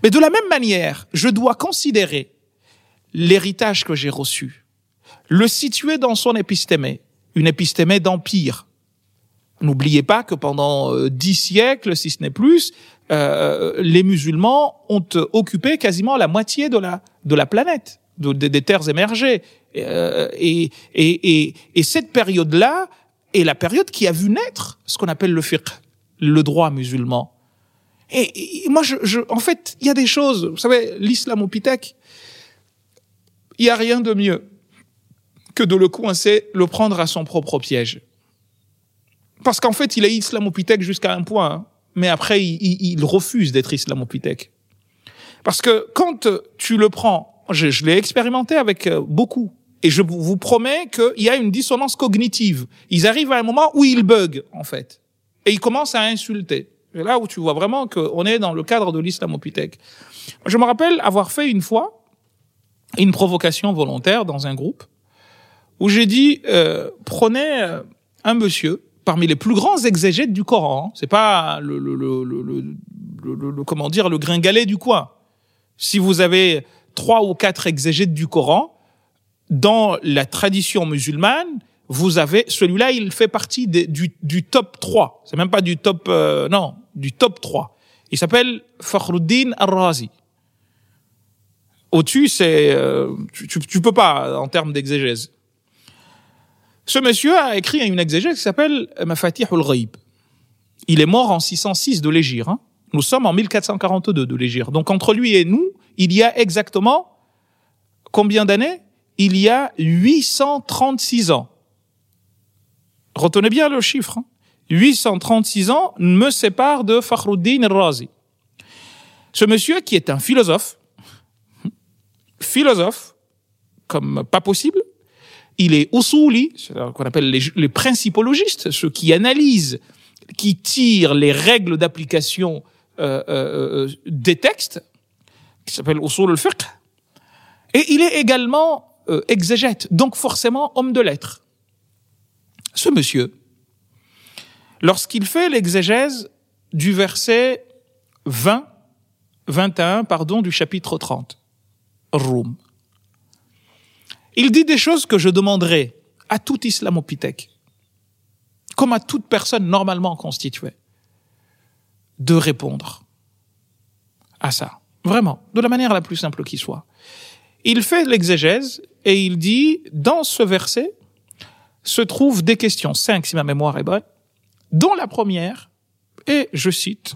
Mais de la même manière, je dois considérer l'héritage que j'ai reçu, le situer dans son épistémé, une épistémé d'empire. N'oubliez pas que pendant euh, dix siècles, si ce n'est plus, euh, les musulmans ont occupé quasiment la moitié de la de la planète, des terres émergées. Euh, et, et, et, et, cette période-là est la période qui a vu naître ce qu'on appelle le fiqh, le droit musulman. Et, moi, je, je, en fait, il y a des choses. Vous savez, l'islamopithèque, il y a rien de mieux que de le coincer, le prendre à son propre piège. Parce qu'en fait, il est islamopithèque jusqu'à un point. Hein mais après, il, il refuse d'être islamopithèque. Parce que quand tu le prends, je, je l'ai expérimenté avec euh, beaucoup, et je vous promets qu'il y a une dissonance cognitive. Ils arrivent à un moment où ils bug, en fait. Et ils commencent à insulter. Et là où tu vois vraiment qu'on est dans le cadre de l'islamopithèque. Je me rappelle avoir fait une fois une provocation volontaire dans un groupe où j'ai dit, euh, prenez euh, un monsieur parmi les plus grands exégètes du Coran. C'est pas le, le, le, le, comment dire le gringalet du coin. Si vous avez trois ou quatre exégètes du Coran, dans la tradition musulmane, vous avez celui-là, il fait partie du, du top 3. C'est même pas du top euh, non, du top 3. Il s'appelle Fakhruddin Ar-Razi. Au-dessus, c'est euh, tu, tu, tu peux pas en termes d'exégèse. Ce monsieur a écrit une exégèse qui s'appelle Mafatih al-Ghaib. Il est mort en 606 de l'Égir. Hein. Nous sommes en 1442 de l'Égir. Donc entre lui et nous, il y a exactement combien d'années? Il y a 836 ans. Retenez bien le chiffre. 836 hein. ans me séparent de Fakhruddin al-Razi. Ce monsieur qui est un philosophe, philosophe, comme pas possible, il est usuli, qu'on appelle les, principologistes, ceux qui analysent, qui tirent les règles d'application euh, euh, des textes, qui s'appelle usul al-fiqh. Et il est également euh, exégète, donc forcément homme de lettres. Ce monsieur, lorsqu'il fait l'exégèse du verset 20, 21, pardon, du chapitre 30, Roum, il dit des choses que je demanderais à tout islamopithèque, comme à toute personne normalement constituée, de répondre à ça. Vraiment, de la manière la plus simple qui soit. Il fait l'exégèse et il dit, dans ce verset, se trouvent des questions, cinq si ma mémoire est bonne, dont la première est, je cite,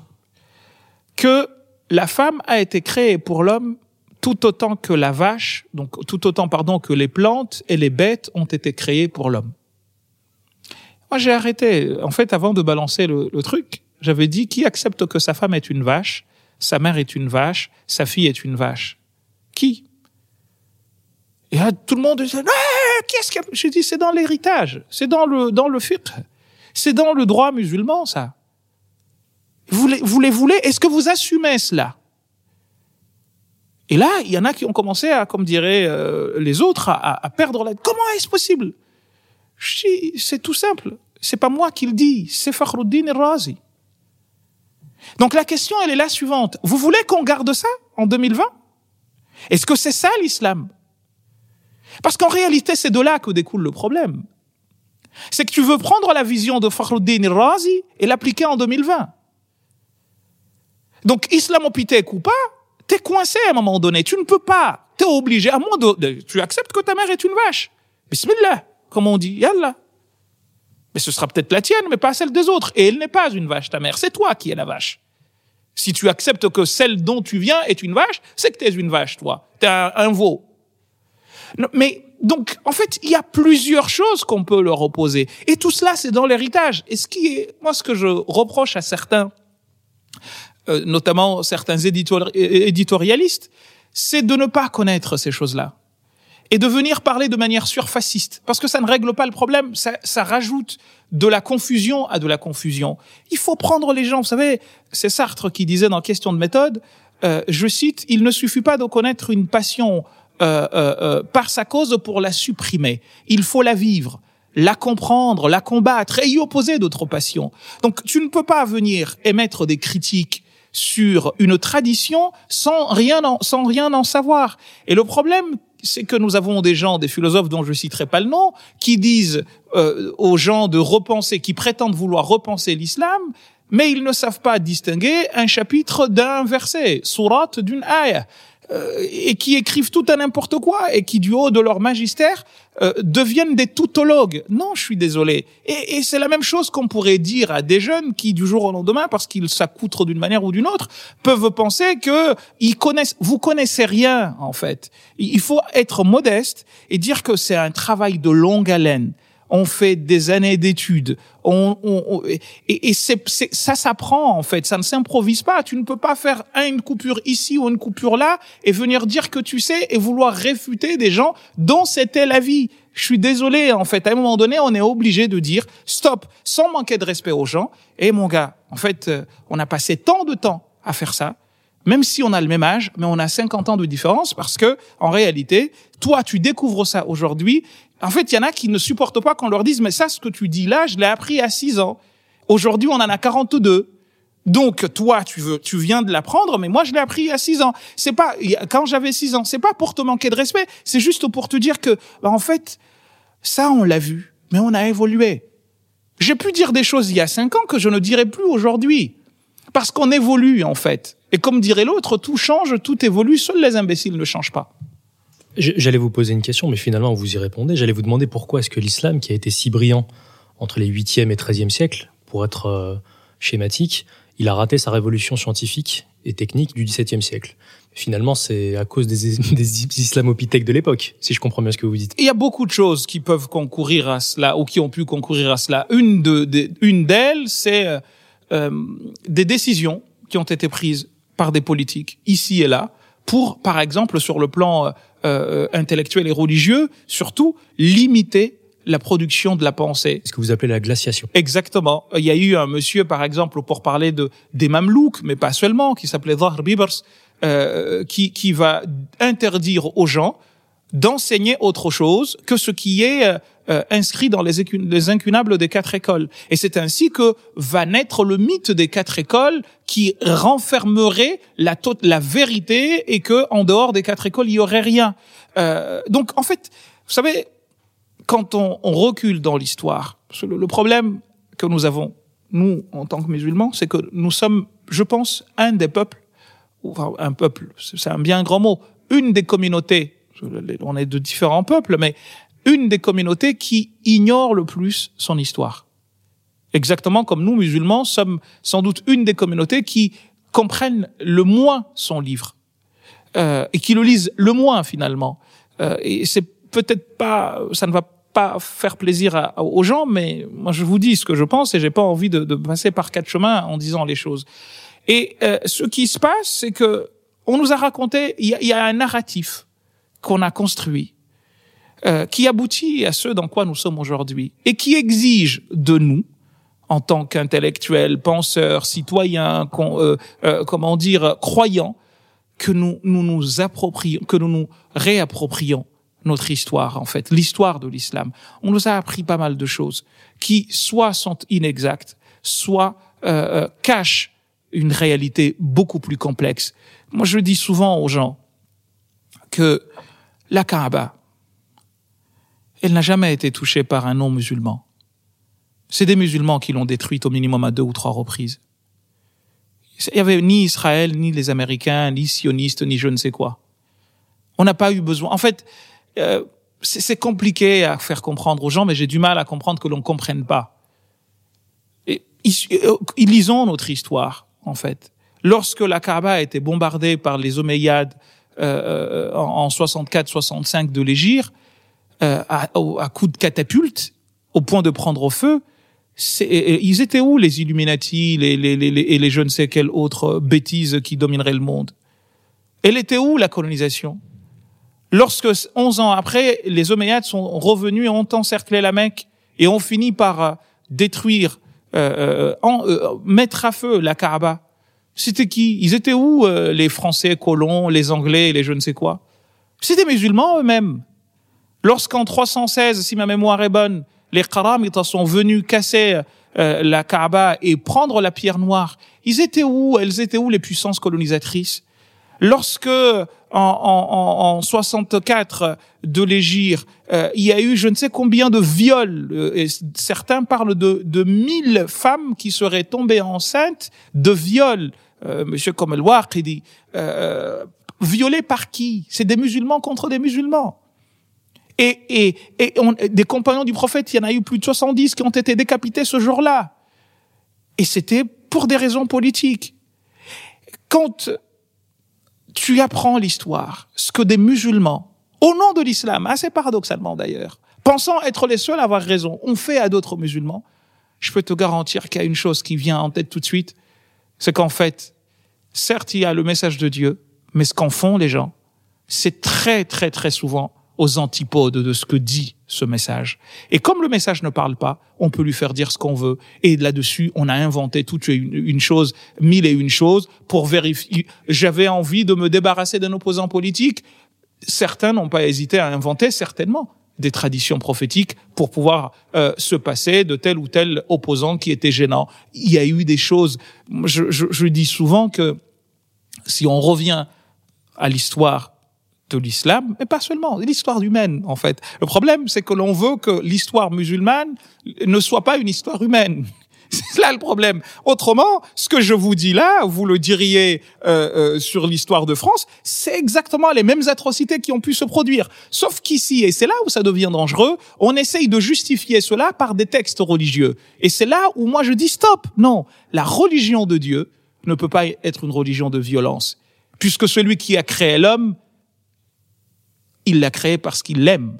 que la femme a été créée pour l'homme tout autant que la vache, donc tout autant pardon que les plantes et les bêtes ont été créées pour l'homme. Moi, j'ai arrêté. En fait, avant de balancer le, truc, j'avais dit qui accepte que sa femme est une vache, sa mère est une vache, sa fille est une vache? Qui? Et là, tout le monde disait ah, qu'est-ce qu'il J'ai dit c'est dans l'héritage, c'est dans le dans le fiqh, c'est dans le droit musulman ça. Vous les, vous les voulez? Est-ce que vous assumez cela? Et là, il y en a qui ont commencé à, comme diraient euh, les autres, à, à perdre la. Comment est-ce possible? C'est tout simple. C'est pas moi qui le dis, c'est Fakhruddin Razi. Donc la question, elle est la suivante. Vous voulez qu'on garde ça en 2020 Est-ce que c'est ça l'islam? Parce qu'en réalité, c'est de là que découle le problème. C'est que tu veux prendre la vision de Fakhruddin Razi et l'appliquer en 2020. Donc islamopithèque ou pas, T'es coincé à un moment donné. Tu ne peux pas. T'es obligé. À moins de, tu acceptes que ta mère est une vache. Bismillah. Comme on dit. Yallah. Mais ce sera peut-être la tienne, mais pas celle des autres. Et elle n'est pas une vache, ta mère. C'est toi qui es la vache. Si tu acceptes que celle dont tu viens est une vache, c'est que tu es une vache, toi. Tu es un, veau. mais donc, en fait, il y a plusieurs choses qu'on peut leur opposer. Et tout cela, c'est dans l'héritage. Et ce qui est, moi, ce que je reproche à certains, euh, notamment certains éditorialistes, c'est de ne pas connaître ces choses-là et de venir parler de manière surfaciste, parce que ça ne règle pas le problème, ça, ça rajoute de la confusion à de la confusion. Il faut prendre les gens, vous savez, c'est Sartre qui disait dans Question de méthode, euh, je cite, il ne suffit pas de connaître une passion euh, euh, euh, par sa cause pour la supprimer, il faut la vivre la comprendre, la combattre et y opposer d'autres passions. Donc tu ne peux pas venir émettre des critiques sur une tradition sans rien en, sans rien en savoir. Et le problème c'est que nous avons des gens, des philosophes dont je citerai pas le nom, qui disent euh, aux gens de repenser, qui prétendent vouloir repenser l'islam, mais ils ne savent pas distinguer un chapitre d'un verset, surat d'une ayah. Euh, et qui écrivent tout à n'importe quoi et qui du haut de leur magistère euh, deviennent des tautologues. Non, je suis désolé. Et, et c'est la même chose qu'on pourrait dire à des jeunes qui du jour au lendemain, parce qu'ils s'accoutrent d'une manière ou d'une autre, peuvent penser que ils connaissent. Vous connaissez rien en fait. Il faut être modeste et dire que c'est un travail de longue haleine on fait des années d'études, on, on, et, et c'est, ça s'apprend en fait, ça ne s'improvise pas. Tu ne peux pas faire une coupure ici ou une coupure là et venir dire que tu sais et vouloir réfuter des gens dont c'était la vie. Je suis désolé en fait. À un moment donné, on est obligé de dire stop, sans manquer de respect aux gens. Et mon gars, en fait, euh, on a passé tant de temps à faire ça même si on a le même âge, mais on a 50 ans de différence parce que, en réalité, toi, tu découvres ça aujourd'hui en fait, il y en a qui ne supportent pas qu'on leur dise, mais ça, ce que tu dis là, je l'ai appris à 6 ans. Aujourd'hui, on en a 42. Donc, toi, tu veux, tu viens de l'apprendre, mais moi, je l'ai appris à 6 ans. C'est pas, quand j'avais 6 ans, c'est pas pour te manquer de respect, c'est juste pour te dire que, bah, en fait, ça, on l'a vu, mais on a évolué. J'ai pu dire des choses il y a 5 ans que je ne dirai plus aujourd'hui. Parce qu'on évolue, en fait. Et comme dirait l'autre, tout change, tout évolue, seuls les imbéciles ne changent pas. J'allais vous poser une question, mais finalement, vous y répondez. J'allais vous demander pourquoi est-ce que l'islam, qui a été si brillant entre les 8e et 13e siècles, pour être euh, schématique, il a raté sa révolution scientifique et technique du XVIIe siècle. Finalement, c'est à cause des, des islamopithèques de l'époque, si je comprends bien ce que vous dites. Il y a beaucoup de choses qui peuvent concourir à cela, ou qui ont pu concourir à cela. Une de, une d'elles, c'est euh, euh, des décisions qui ont été prises par des politiques ici et là pour, par exemple, sur le plan euh, intellectuels et religieux, surtout limiter la production de la pensée. Ce que vous appelez la glaciation. Exactement. Il y a eu un monsieur, par exemple, pour parler de des Mamelouks, mais pas seulement, qui s'appelait Zahr Bibers, euh, qui, qui va interdire aux gens d'enseigner autre chose que ce qui est euh, inscrit dans les, les, incunables des quatre écoles. Et c'est ainsi que va naître le mythe des quatre écoles qui renfermerait la, la vérité et que en dehors des quatre écoles, il y aurait rien. Euh, donc, en fait, vous savez, quand on, on recule dans l'histoire, le, le problème que nous avons, nous, en tant que musulmans, c'est que nous sommes, je pense, un des peuples, enfin, un peuple, c'est un bien grand mot, une des communautés on est de différents peuples, mais une des communautés qui ignore le plus son histoire. Exactement comme nous, musulmans, sommes sans doute une des communautés qui comprennent le moins son livre euh, et qui le lisent le moins finalement. Euh, et c'est peut-être pas, ça ne va pas faire plaisir aux gens, mais moi je vous dis ce que je pense et j'ai pas envie de, passer par quatre chemins en disant les choses. Et euh, ce qui se passe, c'est que on nous a raconté, il y a un narratif qu'on a construit, euh, qui aboutit à ce dans quoi nous sommes aujourd'hui, et qui exige de nous, en tant qu'intellectuels, penseurs, citoyens, euh, euh, comment dire, croyants, que nous, nous nous approprions, que nous nous réapproprions notre histoire, en fait, l'histoire de l'islam. On nous a appris pas mal de choses qui soit sont inexactes, soit euh, cachent une réalité beaucoup plus complexe. Moi, je dis souvent aux gens que la Kaaba, elle n'a jamais été touchée par un non-musulman. C'est des musulmans qui l'ont détruite au minimum à deux ou trois reprises. Il y avait ni Israël, ni les Américains, ni sionistes, ni je ne sais quoi. On n'a pas eu besoin. En fait, euh, c'est compliqué à faire comprendre aux gens, mais j'ai du mal à comprendre que l'on comprenne pas euh, lisons notre histoire, en fait. Lorsque la Kaaba a été bombardée par les Omeyyades euh, en, 64-65 de l'Égir, euh, à, à coups de catapulte, au point de prendre au feu, ils étaient où les Illuminati les, les, les, et les je ne sais quelles autres bêtises qui domineraient le monde? Elle était où la colonisation? Lorsque, 11 ans après, les Omeyyades sont revenus et ont encerclé la Mecque et ont fini par euh, détruire, euh, euh, mettre à feu la Kaaba, c'était qui? Ils étaient où les Français colons, les Anglais, les je ne sais quoi? C'était musulmans eux-mêmes. Lorsqu'en 316, si ma mémoire est bonne, les Qaramitas sont venus casser la Kaaba et prendre la pierre noire, ils étaient où? Elles étaient où les puissances colonisatrices? Lorsque en, en, 64 de l'Égir, euh, il y a eu je ne sais combien de viols. Euh, et certains parlent de, de 1000 femmes qui seraient tombées enceintes de viols. Euh, Monsieur Komel dit euh, violées par qui? C'est des musulmans contre des musulmans. Et, et, et des compagnons du prophète, il y en a eu plus de 70 qui ont été décapités ce jour-là. Et c'était pour des raisons politiques. Quand tu apprends l'histoire, ce que des musulmans, au nom de l'islam, assez paradoxalement d'ailleurs, pensant être les seuls à avoir raison, ont fait à d'autres musulmans, je peux te garantir qu'il y a une chose qui vient en tête tout de suite, c'est qu'en fait, certes, il y a le message de Dieu, mais ce qu'en font les gens, c'est très, très, très souvent aux antipodes de ce que dit ce message. Et comme le message ne parle pas, on peut lui faire dire ce qu'on veut. Et là-dessus, on a inventé toute une, chose, mille et une choses pour vérifier. J'avais envie de me débarrasser d'un opposant politique. Certains n'ont pas hésité à inventer certainement des traditions prophétiques pour pouvoir euh, se passer de tel ou tel opposant qui était gênant. Il y a eu des choses. Je, je, je dis souvent que si on revient à l'histoire de l'islam, mais pas seulement, l'histoire humaine en fait. Le problème, c'est que l'on veut que l'histoire musulmane ne soit pas une histoire humaine. C'est là le problème. Autrement, ce que je vous dis là, vous le diriez euh, euh, sur l'histoire de France, c'est exactement les mêmes atrocités qui ont pu se produire. Sauf qu'ici, et c'est là où ça devient dangereux, on essaye de justifier cela par des textes religieux. Et c'est là où moi je dis stop. Non, la religion de Dieu ne peut pas être une religion de violence, puisque celui qui a créé l'homme il l'a créé parce qu'il l'aime.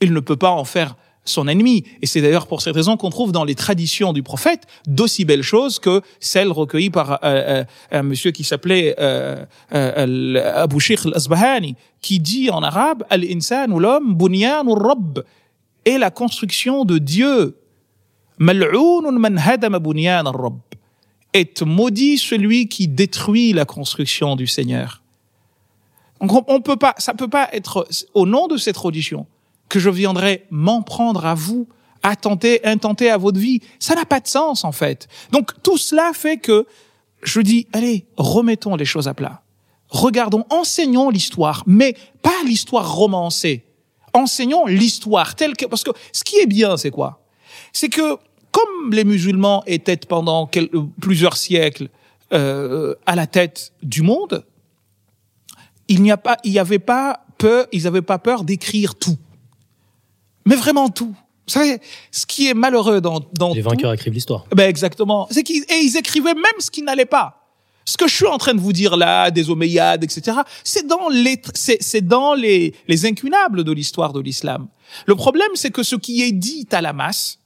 Il ne peut pas en faire son ennemi. Et c'est d'ailleurs pour cette raison qu'on trouve dans les traditions du prophète d'aussi belles choses que celles recueillies par euh, euh, un monsieur qui s'appelait euh, euh Abu al-Asbahani, qui dit en arabe Al-insan ou l'homme, bunyan ou est la construction de Dieu. Est maudit celui qui détruit la construction du Seigneur. On peut pas, ça peut pas être au nom de cette religion que je viendrai m'en prendre à vous, attenter, intenter à votre vie. Ça n'a pas de sens, en fait. Donc, tout cela fait que je dis, allez, remettons les choses à plat. Regardons, enseignons l'histoire, mais pas l'histoire romancée. Enseignons l'histoire telle que, parce que ce qui est bien, c'est quoi? C'est que, comme les musulmans étaient pendant plusieurs siècles euh, à la tête du monde, il n'y a pas, il y avait pas peur, ils n'avaient pas peur d'écrire tout. Mais vraiment tout. Vous savez, ce qui est malheureux dans, dans les vainqueurs écrivent l'histoire. Ben exactement. C'est qu'ils et ils écrivaient même ce qui n'allait pas. Ce que je suis en train de vous dire là, des Omeyyades, etc., c'est dans les, c'est dans les, les incunables de l'histoire de l'islam. Le problème, c'est que ce qui est dit à la masse,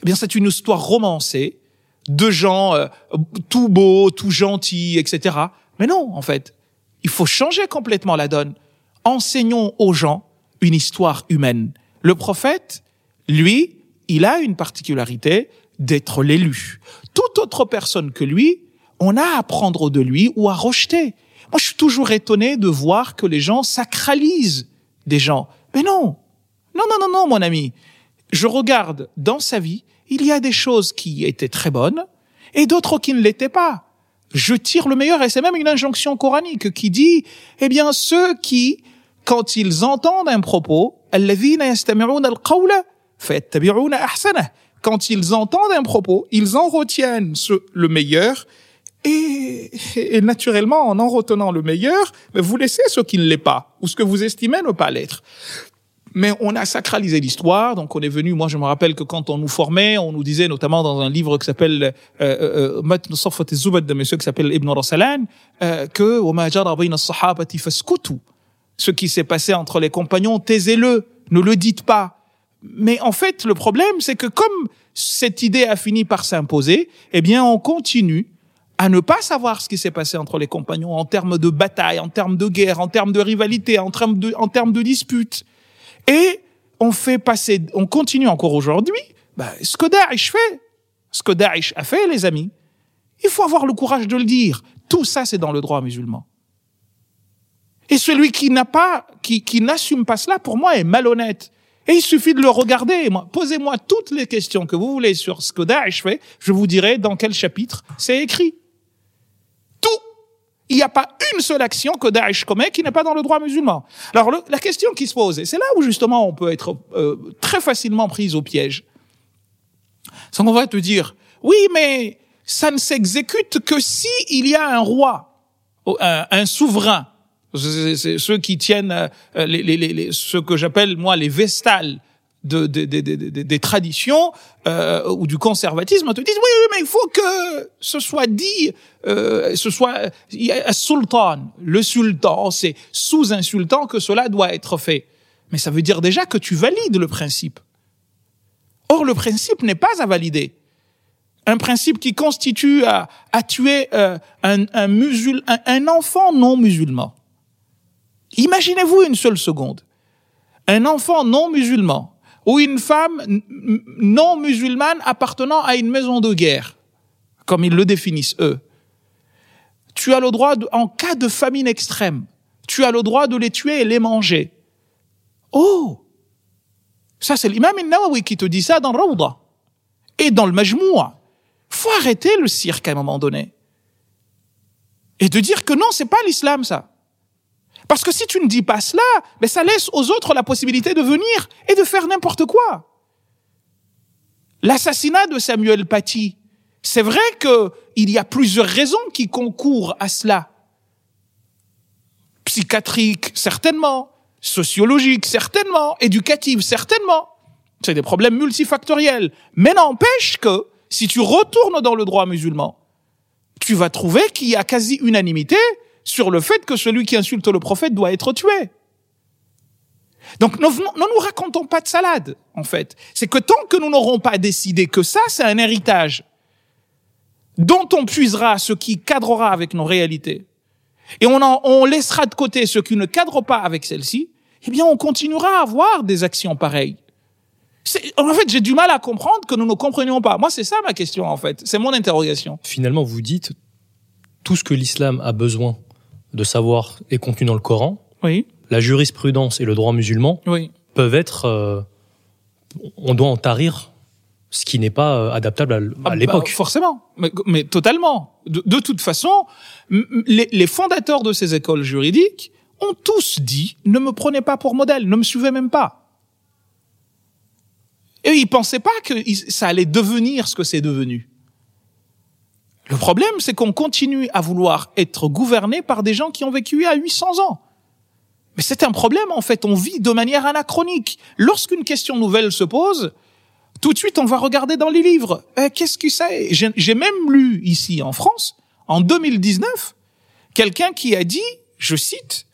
eh bien, c'est une histoire romancée de gens euh, tout beaux, tout gentils, etc. Mais non, en fait, il faut changer complètement la donne. Enseignons aux gens une histoire humaine. Le prophète, lui, il a une particularité d'être l'élu. Toute autre personne que lui, on a à prendre de lui ou à rejeter. Moi, je suis toujours étonné de voir que les gens sacralisent des gens. Mais non. Non, non, non, non, mon ami. Je regarde dans sa vie, il y a des choses qui étaient très bonnes et d'autres qui ne l'étaient pas je tire le meilleur, et c'est même une injonction coranique qui dit, eh bien, ceux qui, quand ils entendent un propos, quand ils entendent un propos, ils en retiennent ce, le meilleur, et, et, naturellement, en en retenant le meilleur, vous laissez ce qui ne l'est pas, ou ce que vous estimez ne pas l'être. Mais on a sacralisé l'histoire. Donc on est venu. Moi, je me rappelle que quand on nous formait, on nous disait notamment dans un livre qui s'appelle euh, Matn Safat Zubad de monsieur qui s'appelle Ibn Rasalan euh, que ce qui s'est passé entre les compagnons, taisez-le, ne le dites pas. Mais en fait, le problème, c'est que comme cette idée a fini par s'imposer, eh bien, on continue à ne pas savoir ce qui s'est passé entre les compagnons en termes de bataille, en termes de guerre, en termes de rivalité, en termes de, en termes de disputes. Et on fait passer, on continue encore aujourd'hui, bah, ce que Daesh fait, ce que Daesh a fait, les amis. Il faut avoir le courage de le dire. Tout ça, c'est dans le droit musulman. Et celui qui n'a pas, qui, qui n'assume pas cela, pour moi, est malhonnête. Et il suffit de le regarder. Posez-moi toutes les questions que vous voulez sur ce que Daesh fait. Je vous dirai dans quel chapitre c'est écrit. Tout. Il n'y a pas une seule action que Daesh commet qui n'est pas dans le droit musulman. Alors la question qui se pose, et c'est là où justement on peut être euh, très facilement pris au piège, c'est qu'on va te dire, oui, mais ça ne s'exécute que si il y a un roi, un, un souverain. C'est ceux qui tiennent euh, les, les, les, ce que j'appelle moi les vestales de, de, de, des traditions euh, ou du conservatisme te disent oui, oui mais il faut que ce soit dit euh, ce soit sultan. Le sultan c'est sous un sultan que cela doit être fait. Mais ça veut dire déjà que tu valides le principe. Or le principe n'est pas à valider. Un principe qui constitue à, à tuer euh, un, un, musul, un, un enfant non musulman. Imaginez-vous une seule seconde. Un enfant non musulman ou une femme non musulmane appartenant à une maison de guerre, comme ils le définissent eux. Tu as le droit, en cas de famine extrême, tu as le droit de les tuer et les manger. Oh Ça, c'est l'imam Nawawi qui te dit ça dans Rawda. Et dans le Majmoua. Faut arrêter le cirque à un moment donné. Et de dire que non, c'est pas l'islam, ça. Parce que si tu ne dis pas cela, mais ça laisse aux autres la possibilité de venir et de faire n'importe quoi. L'assassinat de Samuel Paty, c'est vrai qu'il y a plusieurs raisons qui concourent à cela. Psychiatrique, certainement. Sociologique, certainement. Éducative, certainement. C'est des problèmes multifactoriels. Mais n'empêche que, si tu retournes dans le droit musulman, tu vas trouver qu'il y a quasi unanimité sur le fait que celui qui insulte le prophète doit être tué. Donc ne, nous racontons pas de salade, en fait. C'est que tant que nous n'aurons pas décidé que ça, c'est un héritage dont on puisera ce qui cadrera avec nos réalités, et on, on laissera de côté ce qui ne cadre pas avec celle-ci, eh bien on continuera à avoir des actions pareilles. En fait, j'ai du mal à comprendre que nous ne comprenions pas. Moi, c'est ça ma question, en fait. C'est mon interrogation. Finalement, vous dites tout ce que l'islam a besoin de savoir est contenu dans le Coran. Oui. La jurisprudence et le droit musulman oui. peuvent être. Euh, on doit en tarir ce qui n'est pas euh, adaptable à, ah, bah, l'époque. forcément, mais, mais totalement. De, de, toute façon, les, les, fondateurs de ces écoles juridiques ont tous dit ne me prenez pas pour modèle, ne me suivez même pas. Et ils pensaient pas que ça allait devenir ce que c'est devenu. Le problème, c'est qu'on continue à vouloir être gouverné par des gens qui ont vécu à 800 ans. Mais c'est un problème, en fait. On vit de manière anachronique. Lorsqu'une question nouvelle se pose, tout de suite, on va regarder dans les livres. Euh, Qu'est-ce que c'est? J'ai même lu ici en France, en 2019, quelqu'un qui a dit, je cite,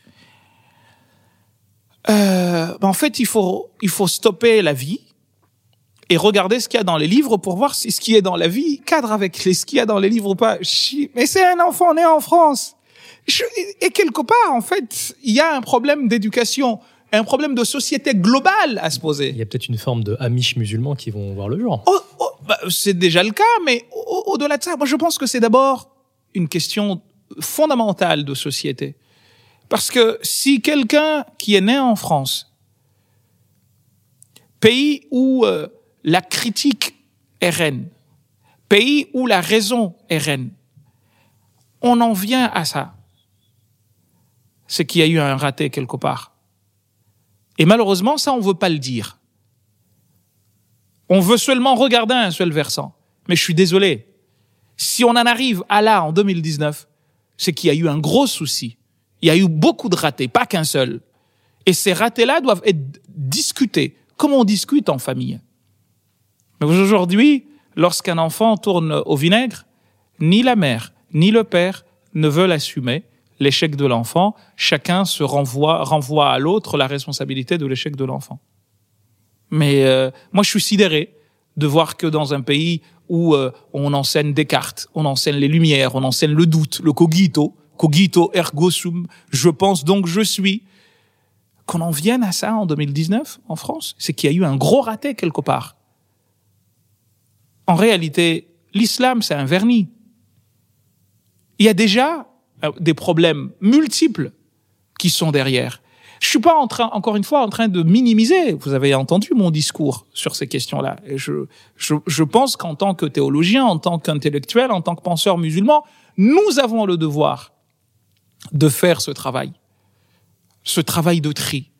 euh, ben, en fait, il faut, il faut stopper la vie et regardez ce qu'il y a dans les livres pour voir si ce qui est dans la vie cadre avec ce qu'il y a dans les livres ou pas. Mais c'est un enfant né en France. Et quelque part, en fait, il y a un problème d'éducation, un problème de société globale à se poser. Il y a peut-être une forme de amish musulmans qui vont voir le jour. Oh, oh, bah, c'est déjà le cas, mais au-delà de ça, moi je pense que c'est d'abord une question fondamentale de société. Parce que si quelqu'un qui est né en France, pays où euh, la critique est reine, pays où la raison est reine. On en vient à ça. C'est qu'il y a eu un raté quelque part. Et malheureusement, ça, on veut pas le dire. On veut seulement regarder un seul versant. Mais je suis désolé. Si on en arrive à là, en 2019, c'est qu'il y a eu un gros souci. Il y a eu beaucoup de ratés, pas qu'un seul. Et ces ratés-là doivent être discutés, comme on discute en famille? Aujourd'hui, lorsqu'un enfant tourne au vinaigre, ni la mère, ni le père ne veulent assumer l'échec de l'enfant. Chacun se renvoie, renvoie à l'autre la responsabilité de l'échec de l'enfant. Mais euh, moi, je suis sidéré de voir que dans un pays où euh, on enseigne Descartes, on enseigne les Lumières, on enseigne le doute, le cogito, cogito ergo sum, je pense donc je suis, qu'on en vienne à ça en 2019 en France, c'est qu'il y a eu un gros raté quelque part. En réalité, l'islam, c'est un vernis. Il y a déjà euh, des problèmes multiples qui sont derrière. Je suis pas en train, encore une fois, en train de minimiser. Vous avez entendu mon discours sur ces questions-là. Je, je, je pense qu'en tant que théologien, en tant qu'intellectuel, en tant que penseur musulman, nous avons le devoir de faire ce travail, ce travail de tri.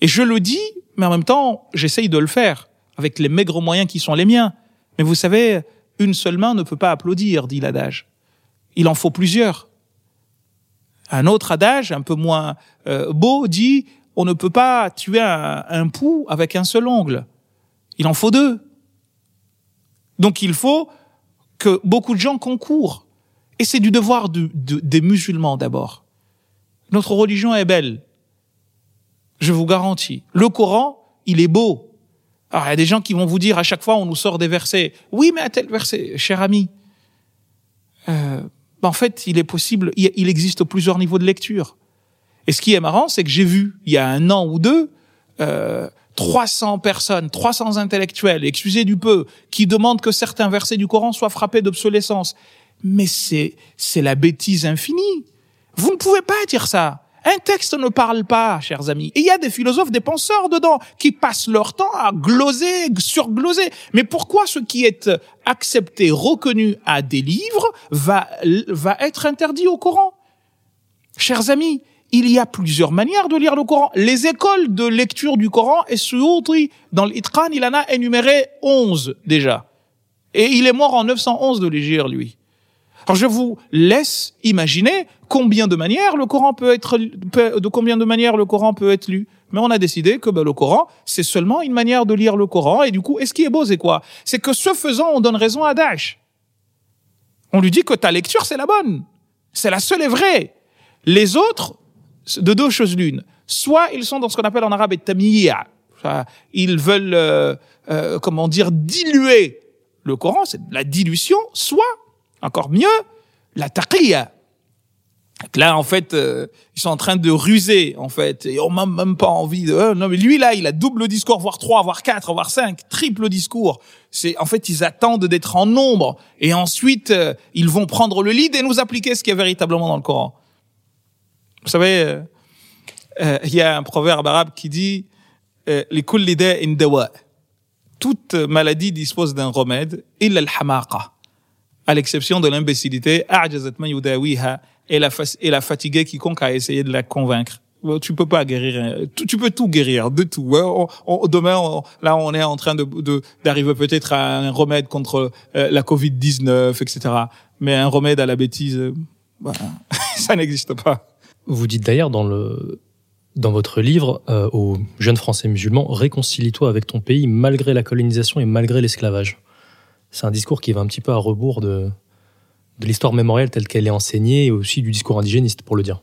Et je le dis, mais en même temps, j'essaye de le faire avec les maigres moyens qui sont les miens. Mais vous savez, une seule main ne peut pas applaudir, dit l'adage. Il en faut plusieurs. Un autre adage, un peu moins euh, beau, dit on ne peut pas tuer un, un avec un seul ongle. Il en faut deux. Donc il faut que beaucoup de gens concourent. Et c'est du devoir de, de, des musulmans d'abord. Notre religion est belle. Je vous garantis. Le Coran, il est beau. Alors, il y a des gens qui vont vous dire à chaque fois, on nous sort des versets. Oui, mais à tel verset, cher ami. Euh, en fait, il est possible, il existe plusieurs niveaux de lecture. Et ce qui est marrant, c'est que j'ai vu, il y a un an ou deux, euh, 300 personnes, 300 intellectuels, excusez du peu, qui demandent que certains versets du Coran soient frappés d'obsolescence. Mais c'est, c'est la bêtise infinie. Vous ne pouvez pas dire ça. Un texte ne parle pas, chers amis. Il y a des philosophes, des penseurs dedans, qui passent leur temps à gloser, surgloser. Mais pourquoi ce qui est accepté, reconnu à des livres, va, va être interdit au Coran? Chers amis, il y a plusieurs manières de lire le Coran. Les écoles de lecture du Coran, et Suyuti, dans l'Itran, il en a énuméré 11 déjà. Et il est mort en 911 de lire, lui. Alors je vous laisse imaginer combien de manières le Coran peut être, de combien de manières le Coran peut être lu. Mais on a décidé que ben, le Coran, c'est seulement une manière de lire le Coran. Et du coup, et ce qui est beau, c'est quoi? C'est que ce faisant, on donne raison à Daesh. On lui dit que ta lecture, c'est la bonne. C'est la seule et vraie. Les autres, de deux choses l'une. Soit ils sont dans ce qu'on appelle en arabe tamiyya. Ils veulent, euh, euh, comment dire, diluer le Coran, c'est la dilution. Soit encore mieux, la taqiyya. Là, en fait, euh, ils sont en train de ruser, en fait. Et on n'a même pas envie de... Euh, non, mais lui, là, il a double discours, voire trois, voire quatre, voire cinq, triple discours. C'est En fait, ils attendent d'être en nombre. Et ensuite, euh, ils vont prendre le lead et nous appliquer ce qui est véritablement dans le Coran. Vous savez, il y a un proverbe arabe qui dit « Toute maladie dispose d'un remède, « illa al-hamaqa » à l'exception de l'imbécilité, et la, et la quiconque a essayé de la convaincre. Tu peux pas guérir, tu, peux tout guérir, de tout. demain, là, on est en train d'arriver peut-être à un remède contre euh, la Covid-19, etc. Mais un remède à la bêtise, euh, bah, ça n'existe pas. Vous dites d'ailleurs dans le dans votre livre euh, aux jeunes Français musulmans, réconcilie-toi avec ton pays malgré la colonisation et malgré l'esclavage c'est un discours qui va un petit peu à rebours de, de l'histoire mémorielle telle qu'elle est enseignée et aussi du discours indigéniste, pour le dire.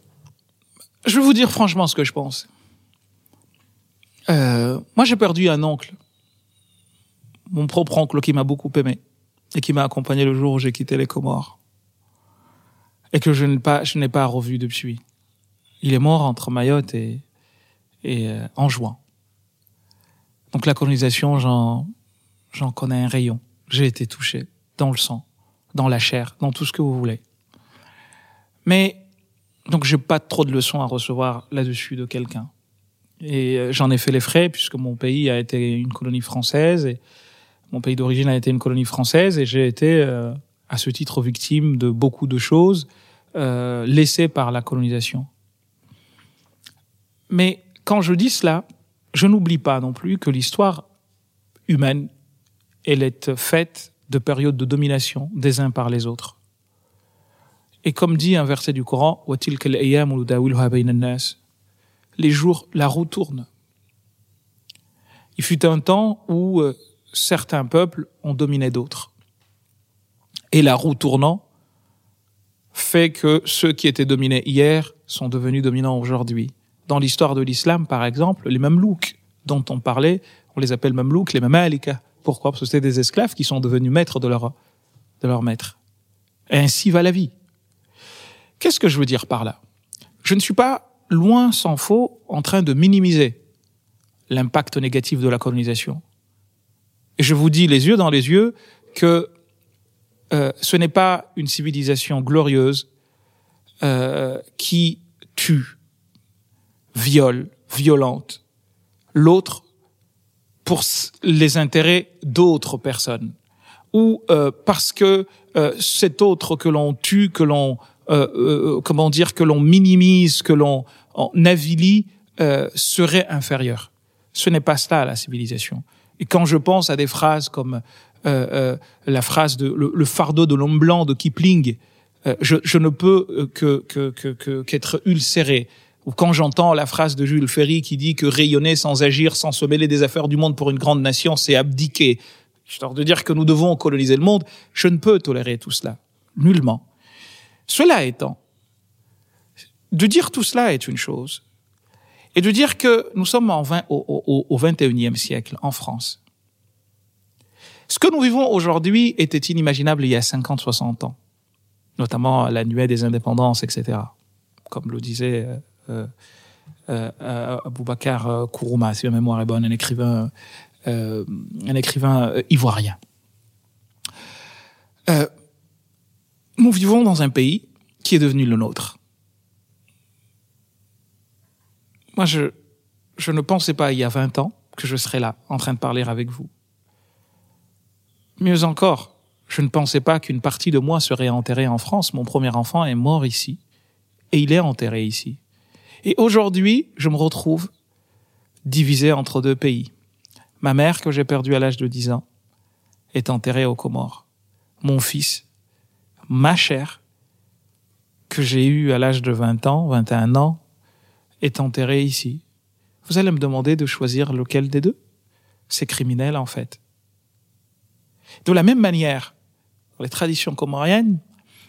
Je vais vous dire franchement ce que je pense. Euh, moi, j'ai perdu un oncle, mon propre oncle qui m'a beaucoup aimé et qui m'a accompagné le jour où j'ai quitté les Comores et que je n'ai pas, revu depuis. Il est mort entre Mayotte et, et euh, juin. Donc la colonisation, j'en connais un rayon j'ai été touché dans le sang, dans la chair, dans tout ce que vous voulez. Mais donc j'ai pas trop de leçons à recevoir là-dessus de quelqu'un. Et euh, j'en ai fait les frais puisque mon pays a été une colonie française et mon pays d'origine a été une colonie française et j'ai été euh, à ce titre victime de beaucoup de choses euh, laissées par la colonisation. Mais quand je dis cela, je n'oublie pas non plus que l'histoire humaine elle est faite de périodes de domination des uns par les autres. Et comme dit un verset du Coran, les jours, la roue tourne. Il fut un temps où euh, certains peuples ont dominé d'autres. Et la roue tournant fait que ceux qui étaient dominés hier sont devenus dominants aujourd'hui. Dans l'histoire de l'islam, par exemple, les Mamelouks dont on parlait, on les appelle Mamelouks, les Mamalika. Pourquoi? Parce que c'était des esclaves qui sont devenus maîtres de leur, de leur maître. Et ainsi va la vie. Qu'est-ce que je veux dire par là? Je ne suis pas, loin sans faux, en train de minimiser l'impact négatif de la colonisation. Et je vous dis les yeux dans les yeux que euh, ce n'est pas une civilisation glorieuse euh, qui tue, viole, violente l'autre pour les intérêts d'autres personnes ou euh, parce que euh, cet autre que l'on tue, que l'on euh, comment dire, que l'on minimise, que l'on avilie, serait inférieur. Ce n'est pas cela la civilisation. Et quand je pense à des phrases comme la phrase de le, fardeau de l'homme blanc de Kipling, je, je, ne peux que qu'être que, ulcéré. Ou quand j'entends la phrase de Jules Ferry qui dit que rayonner sans agir, sans se mêler des affaires du monde pour une grande nation, c'est abdiquer histoire de dire que nous devons coloniser le monde, je ne peux tolérer tout cela, nullement. Cela étant, de dire tout cela est une chose, et de dire que nous sommes en 20, au, au, 21e siècle en France. Ce que nous vivons aujourd'hui était inimaginable il y a 50, 60 ans, notamment la nuée des indépendances, etc. Comme le disait euh Aboubacar Kourouma, si ma mémoire est bonne, un écrivain euh, un écrivain euh, ivoirien. Euh, nous vivons dans un pays qui est devenu le nôtre. Moi, je, je ne pensais pas il y a 20 ans que je serais là, en train de parler avec vous. Mieux encore, je ne pensais pas qu'une partie de moi serait enterrée en France. Mon premier enfant est mort ici, et il est enterré ici. Et aujourd'hui, je me retrouve divisé entre deux pays. Ma mère, que j'ai perdue à l'âge de 10 ans, est enterrée aux Comores. Mon fils, ma chair, que j'ai eue à l'âge de 20 ans, 21 ans, est enterrée ici. Vous allez me demander de choisir lequel des deux? C'est criminel, en fait. De la même manière, dans les traditions comoriennes,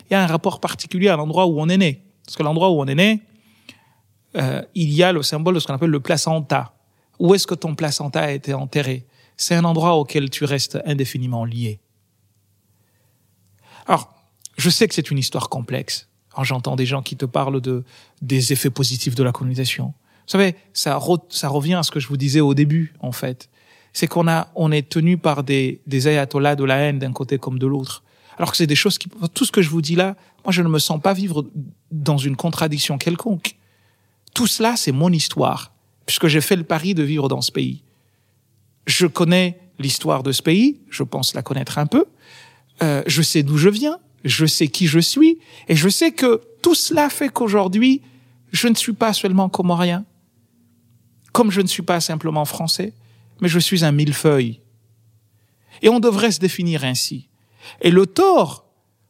il y a un rapport particulier à l'endroit où on est né. Parce que l'endroit où on est né, euh, il y a le symbole de ce qu'on appelle le placenta. Où est-ce que ton placenta a été enterré? C'est un endroit auquel tu restes indéfiniment lié. Alors, je sais que c'est une histoire complexe. J'entends des gens qui te parlent de des effets positifs de la colonisation. Vous savez, ça, ça revient à ce que je vous disais au début, en fait. C'est qu'on a, on est tenu par des, des ayatollahs de la haine d'un côté comme de l'autre. Alors que c'est des choses qui, tout ce que je vous dis là, moi je ne me sens pas vivre dans une contradiction quelconque. Tout cela, c'est mon histoire puisque j'ai fait le pari de vivre dans ce pays. Je connais l'histoire de ce pays, je pense la connaître un peu, euh, je sais d'où je viens, je sais qui je suis, et je sais que tout cela fait qu'aujourd'hui, je ne suis pas seulement comorien, comme je ne suis pas simplement français, mais je suis un millefeuille. Et on devrait se définir ainsi. Et le tort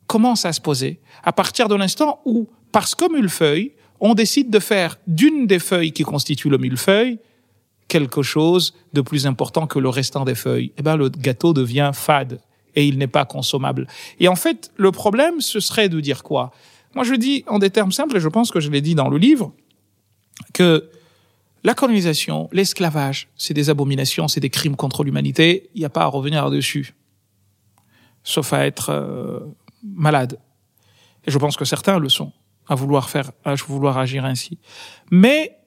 commence à se poser à partir de l'instant où, parce que millefeuille, on décide de faire d'une des feuilles qui constituent le millefeuille quelque chose de plus important que le restant des feuilles. Eh ben, le gâteau devient fade et il n'est pas consommable. Et en fait, le problème, ce serait de dire quoi? Moi, je dis en des termes simples, et je pense que je l'ai dit dans le livre, que la colonisation, l'esclavage, c'est des abominations, c'est des crimes contre l'humanité. Il n'y a pas à revenir dessus, sauf à être euh, malade. Et je pense que certains le sont à vouloir faire, à vouloir agir ainsi. Mais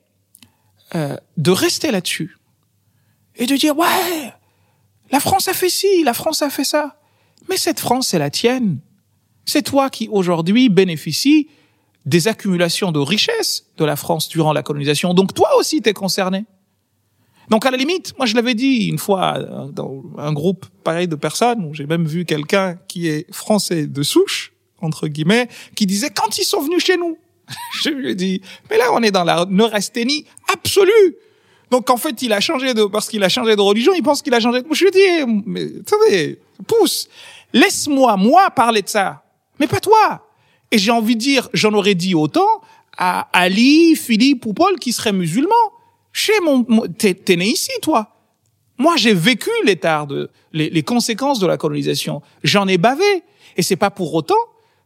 euh, de rester là-dessus et de dire ouais, la France a fait ci, la France a fait ça. Mais cette France, c'est la tienne. C'est toi qui aujourd'hui bénéficie des accumulations de richesses de la France durant la colonisation. Donc toi aussi, t'es concerné. Donc à la limite, moi je l'avais dit une fois dans un groupe pareil de personnes, où j'ai même vu quelqu'un qui est français de souche, entre guillemets, qui disait quand ils sont venus chez nous. je lui ai dit, mais là on est dans la neurasthénie absolue. Donc en fait il a changé de parce qu'il a changé de religion, il pense qu'il a changé de. Je lui ai dit, mais attendez, pousse, laisse-moi moi parler de ça, mais pas toi. Et j'ai envie de dire, j'en aurais dit autant à Ali, Philippe ou Paul qui seraient musulmans. Chez mon, t'es, né ici, toi. Moi, j'ai vécu les, de, les, les conséquences de la colonisation. J'en ai bavé. Et c'est pas pour autant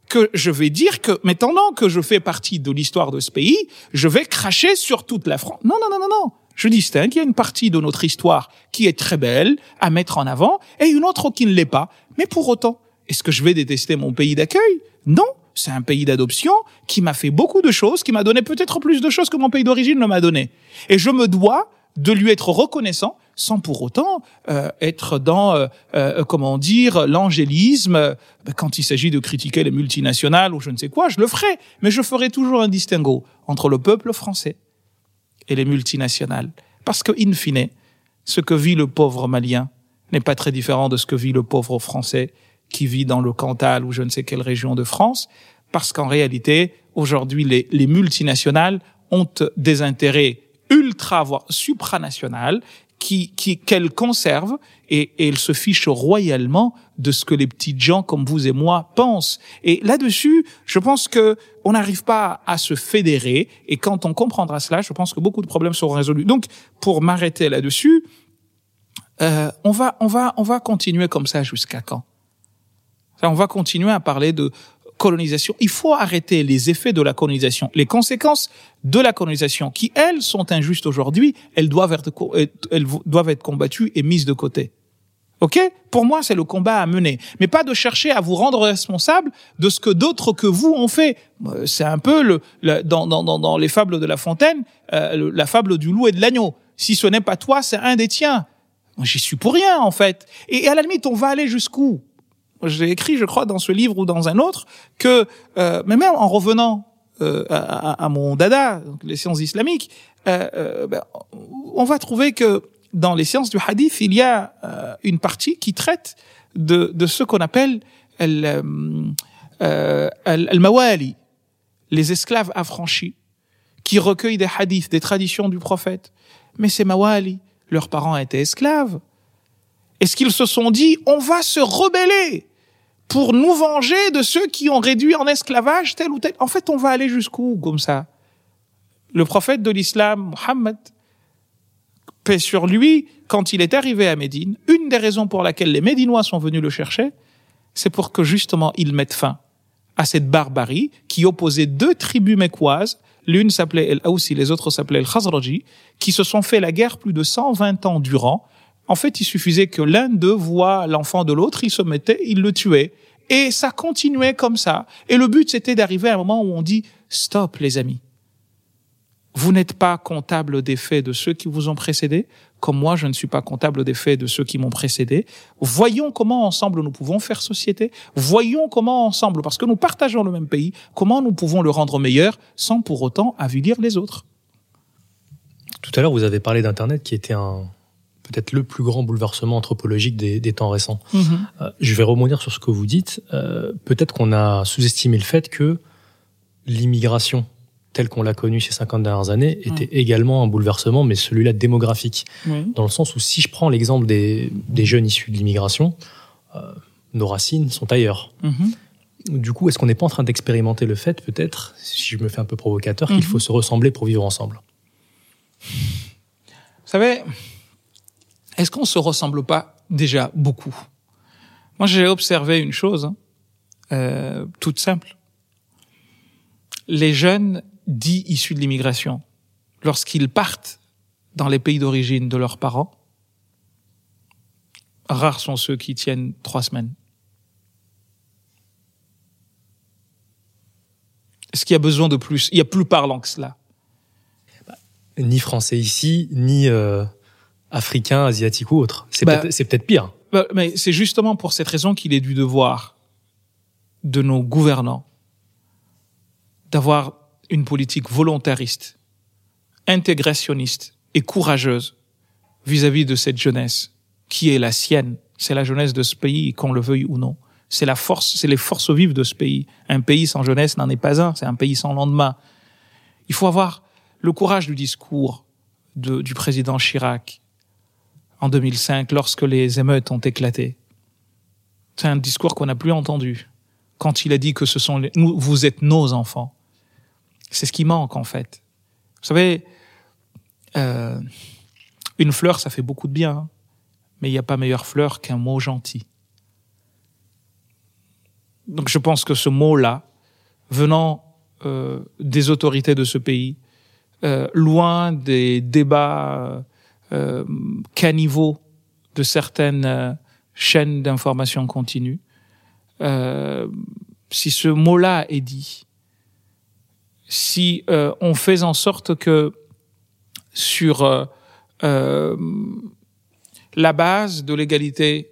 que je vais dire que maintenant que je fais partie de l'histoire de ce pays, je vais cracher sur toute la France. Non, non, non, non, non. Je distingue, il y a une partie de notre histoire qui est très belle à mettre en avant et une autre qui ne l'est pas. Mais pour autant, est-ce que je vais détester mon pays d'accueil? Non, c'est un pays d'adoption qui m'a fait beaucoup de choses, qui m'a donné peut-être plus de choses que mon pays d'origine ne m'a donné. Et je me dois de lui être reconnaissant sans pour autant euh, être dans, euh, euh, comment dire, l'angélisme. Ben, quand il s'agit de critiquer les multinationales ou je ne sais quoi, je le ferai. Mais je ferai toujours un distinguo entre le peuple français et les multinationales. Parce que, in fine, ce que vit le pauvre malien n'est pas très différent de ce que vit le pauvre français qui vit dans le Cantal ou je ne sais quelle région de France. Parce qu'en réalité, aujourd'hui, les, les multinationales ont des intérêts ultra, voire supranationales qui, qui qu'elle conserve et, et, elle se fiche royalement de ce que les petites gens comme vous et moi pensent. Et là-dessus, je pense que on n'arrive pas à se fédérer. Et quand on comprendra cela, je pense que beaucoup de problèmes seront résolus. Donc, pour m'arrêter là-dessus, euh, on va, on va, on va continuer comme ça jusqu'à quand? On va continuer à parler de colonisation. Il faut arrêter les effets de la colonisation, les conséquences de la colonisation, qui elles sont injustes aujourd'hui. Elles doivent être, elles doivent être combattues et mises de côté. Ok? Pour moi, c'est le combat à mener, mais pas de chercher à vous rendre responsable de ce que d'autres que vous ont fait. Euh, c'est un peu le, dans, dans, dans, les fables de La Fontaine, euh, la fable du loup et de l'agneau. Si ce n'est pas toi, c'est un des tiens. J'y suis pour rien en fait. Et, et à la limite, on va aller jusqu'où? J'ai écrit, je crois, dans ce livre ou dans un autre, que euh, mais même en revenant euh, à, mon dada, donc les sciences islamiques, euh, euh, ben, on va trouver que dans les sciences du hadith, il y a euh, une partie qui traite de, de ce qu'on appelle el, mawali, les esclaves affranchis, qui recueillent des hadiths, des traditions du prophète. Mais ces mawali, leurs parents étaient esclaves. Est-ce qu'ils se sont dit, on va se rebeller pour nous venger de ceux qui ont réduit en esclavage tel ou tel. En fait, on va aller jusqu'où comme ça? Le prophète de l'islam, Mohammed, paix sur lui, quand il est arrivé à Médine, une des raisons pour laquelle les Médinois sont venus le chercher, c'est pour que justement il mette fin à cette barbarie qui opposait deux tribus mécoises, l'une s'appelait El Aoussi, les autres s'appelaient El Khazraji, qui se sont fait la guerre plus de 120 ans durant, en fait, il suffisait que l'un d'eux voit l'enfant de l'autre, il se mettait, il le tuait. Et ça continuait comme ça. Et le but, c'était d'arriver à un moment où on dit, stop, les amis. Vous n'êtes pas comptable des faits de ceux qui vous ont précédés, comme moi, je ne suis pas comptable des faits de ceux qui m'ont précédé. Voyons comment ensemble nous pouvons faire société. Voyons comment ensemble, parce que nous partageons le même pays, comment nous pouvons le rendre meilleur sans pour autant avilir les autres. Tout à l'heure, vous avez parlé d'Internet qui était un, peut-être le plus grand bouleversement anthropologique des, des temps récents. Mm-hmm. Euh, je vais rebondir sur ce que vous dites. Euh, peut-être qu'on a sous-estimé le fait que l'immigration telle qu'on l'a connue ces 50 dernières années était également un bouleversement, mais celui-là démographique. Dans le sens où si je prends l'exemple des, des, jeunes issus de l'immigration, euh, nos racines sont ailleurs. Mm-hmm. Du coup, est-ce qu'on n'est pas en train d'expérimenter le fait, peut-être, si je me fais un peu provocateur, qu'il mm-hmm. faut se ressembler pour vivre ensemble? Vous savez, est-ce qu'on se ressemble pas déjà beaucoup? Moi, j'ai observé une chose hein, euh, toute simple. Les jeunes dits issus de l'immigration, lorsqu'ils partent dans les pays d'origine de leurs parents, rares sont ceux qui tiennent trois semaines. Est-ce qu'il y a besoin de plus? Il y a plus parlant que cela. Ni français ici, ni euh, africain, asiatique ou autre. C'est bah, peut-être pire. Bah, mais c'est justement pour cette raison qu'il est du devoir de nos gouvernants d'avoir une politique volontariste, intégrationniste et courageuse vis-à-vis de cette jeunesse qui est la sienne. C'est la jeunesse de ce pays, qu'on le veuille ou non. C'est la force, c'est les forces vives de ce pays. Un pays sans jeunesse n'en est pas un. C'est un pays sans lendemain. Il faut avoir le courage du discours de, du président Chirac, en 2005 lorsque les émeutes ont éclaté. C'est un discours qu'on n'a plus entendu. Quand il a dit que ce sont les, vous êtes nos enfants. C'est ce qui manque en fait. Vous savez, euh, une fleur, ça fait beaucoup de bien, hein. mais il n'y a pas meilleure fleur qu'un mot gentil. Donc je pense que ce mot-là, venant euh, des autorités de ce pays, euh, loin des débats euh, canivaux de certaines euh, chaînes d'information continue, euh, si ce mot-là est dit, si euh, on fait en sorte que sur euh, euh, la base de l'égalité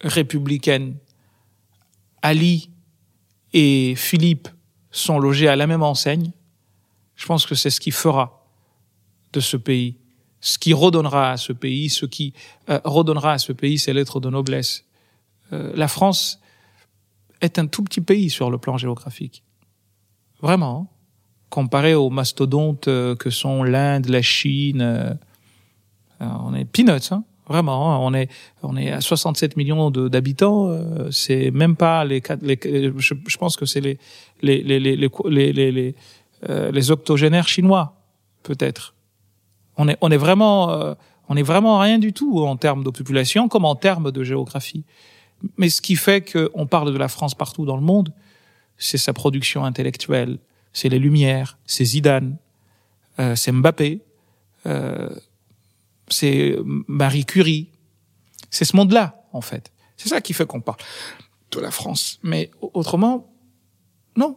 républicaine, Ali et Philippe sont logés à la même enseigne, je pense que c'est ce qui fera de ce pays, ce qui redonnera à ce pays, ce qui euh, redonnera à ce pays ses lettres de noblesse. Euh, la France est un tout petit pays sur le plan géographique. Vraiment. Comparé aux mastodontes euh, que sont l'Inde, la Chine, euh, on est peanuts, hein. Vraiment, hein. on est on est à 67 millions d'habitants. euh, c'est même pas les, les je, je pense que c'est les les les les les les, les octogénaires chinois peut-être. On est on est vraiment euh, on est vraiment rien du tout en termes de population comme en termes de géographie. Mais ce qui fait qu'on parle de la France partout dans le monde, c'est sa production intellectuelle, c'est les Lumières, c'est Zidane, euh, c'est Mbappé, euh, c'est Marie Curie. C'est ce monde-là, en fait. C'est ça qui fait qu'on parle de la France. Mais au- autrement, non.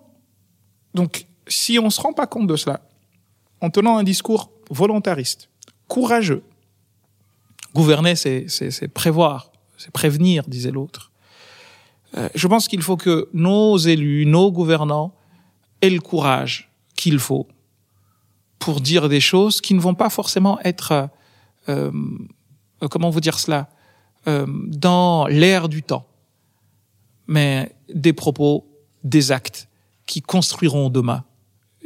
Donc, si on se rend pas compte de cela, en tenant un discours volontariste, courageux, gouverner, c'est, prévoir, c'est prévenir, disait l'autre. Euh, je pense qu'il faut que nos élus, nos gouvernants aient le courage qu'il faut pour dire des choses qui ne vont pas forcément être, euh, euh, comment vous dire cela, euh, dans l'air du temps, mais des propos, des actes qui construiront demain.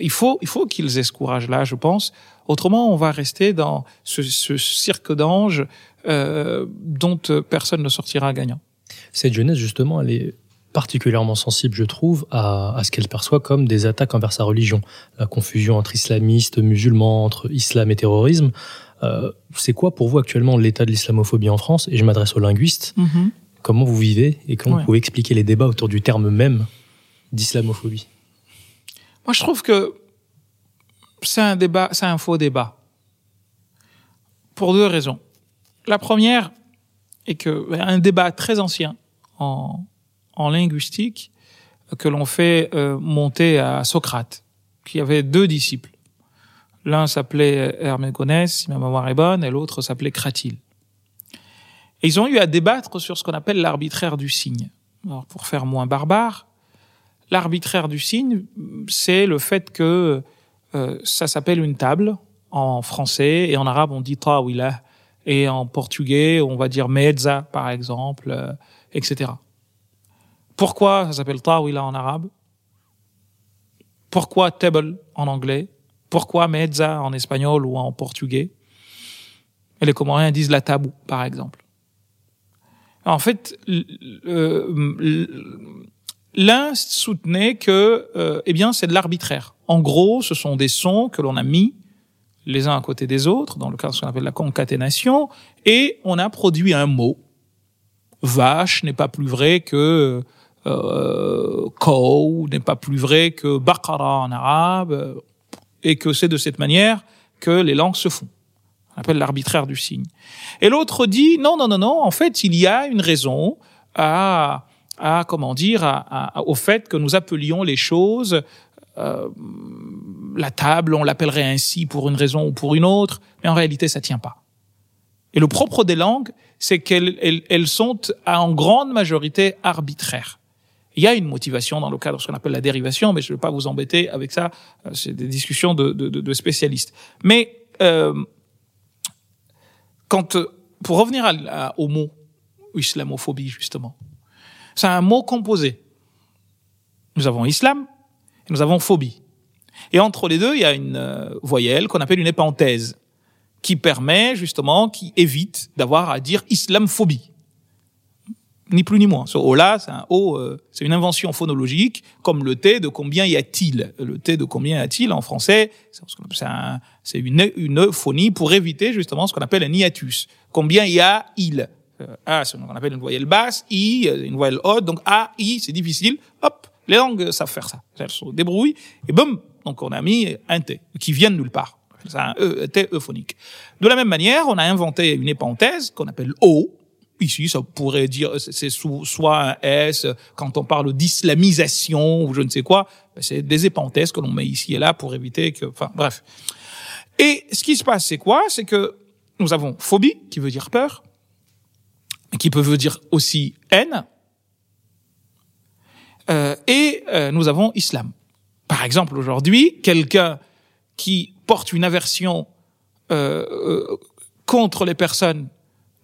Il faut, il faut qu'ils aient ce courage-là, je pense. Autrement, on va rester dans ce, ce cirque d'anges euh, dont euh, personne ne sortira gagnant. Cette jeunesse, justement, elle est particulièrement sensible, je trouve, à, à ce qu'elle perçoit comme des attaques envers sa religion. La confusion entre islamistes, musulmans, entre islam et terrorisme. Euh, c'est quoi pour vous actuellement l'état de l'islamophobie en France? Et je m'adresse aux linguistes. Comment vous vivez et comment Ouais. vous pouvez expliquer les débats autour du terme même d'islamophobie? Moi, je trouve que c'est un débat, c'est un faux débat. Pour deux raisons. La première est que un débat très ancien en, en linguistique que l'on fait euh, monter à Socrate, qui avait deux disciples. L'un s'appelait Hermégonès, si ma mémoire est bonne, et l'autre s'appelait Cratyle. Et ils ont eu à débattre sur ce qu'on appelle l'arbitraire du signe. Alors, pour faire moins barbare, l'arbitraire du signe, c'est le fait que euh, ça s'appelle une table en français et en arabe on dit tawila et en portugais on va dire mezza par exemple, euh, etc. Pourquoi ça s'appelle tawila en arabe? Pourquoi table en anglais? Pourquoi mezza en espagnol ou en portugais? Et les Comoriens disent la tabou par exemple. En fait, l- euh, l- L'un soutenait que, euh, eh bien, c'est de l'arbitraire. En gros, ce sont des sons que l'on a mis les uns à côté des autres, dans le cas de ce qu'on appelle la concaténation, et on a produit un mot. Vache n'est pas plus vrai que euh, cow, n'est pas plus vrai que baqara en arabe, euh, et que c'est de cette manière que les langues se font. On appelle l'arbitraire du signe. Et l'autre dit non, non, non, non. En fait, il y a une raison à à comment dire à, à- au fait que nous appelions les choses euh, la table on l'appellerait ainsi pour une raison ou pour une autre mais en réalité ça tient pas. Et le propre des langues c'est qu'elles elles, elles sont en grande majorité arbitraires. Il y a une motivation dans le cadre de ce qu'on appelle la dérivation mais je ne vais pas vous embêter avec ça euh, c'est des discussions de, de, de- spécialistes. Mais euh, quand pour revenir à- à- au mot islamophobie justement c'est un mot composé. Nous avons islam et nous avons phobie. Et entre les deux, il y a une euh, voyelle qu'on appelle une épenthèse qui permet justement, qui évite d'avoir à dire islamophobie. Ni plus ni moins. Ce O-là, c'est un O, euh, c'est une invention phonologique, comme le T de combien y a-t-il? Le T de combien y a-t-il en français, c'est une, une phonie pour éviter justement ce qu'on appelle un hiatus. Combien y a-il? A, c'est ce qu'on appelle une voyelle basse, I, euh, une voyelle haute, donc A, I, c'est difficile. Hop, les langues savent faire ça. Elles se débrouillent, et boum, donc on a mis un T, qui vient de nulle part. C'est un e, T euphonique. De la même manière, on a inventé une épenthèse qu'on appelle O, Ici, ça pourrait dire, c'est soit un S, quand on parle d'islamisation ou je ne sais quoi, ben, c'est des épenthèses que l'on met ici et là pour éviter que, enfin, bref. Et ce qui se passe, c'est quoi? C'est que nous avons phobie, qui veut dire peur, qui peut veut dire aussi haine, euh, et euh, nous avons islam. Par exemple, aujourd'hui, quelqu'un qui porte une aversion euh, euh contre les personnes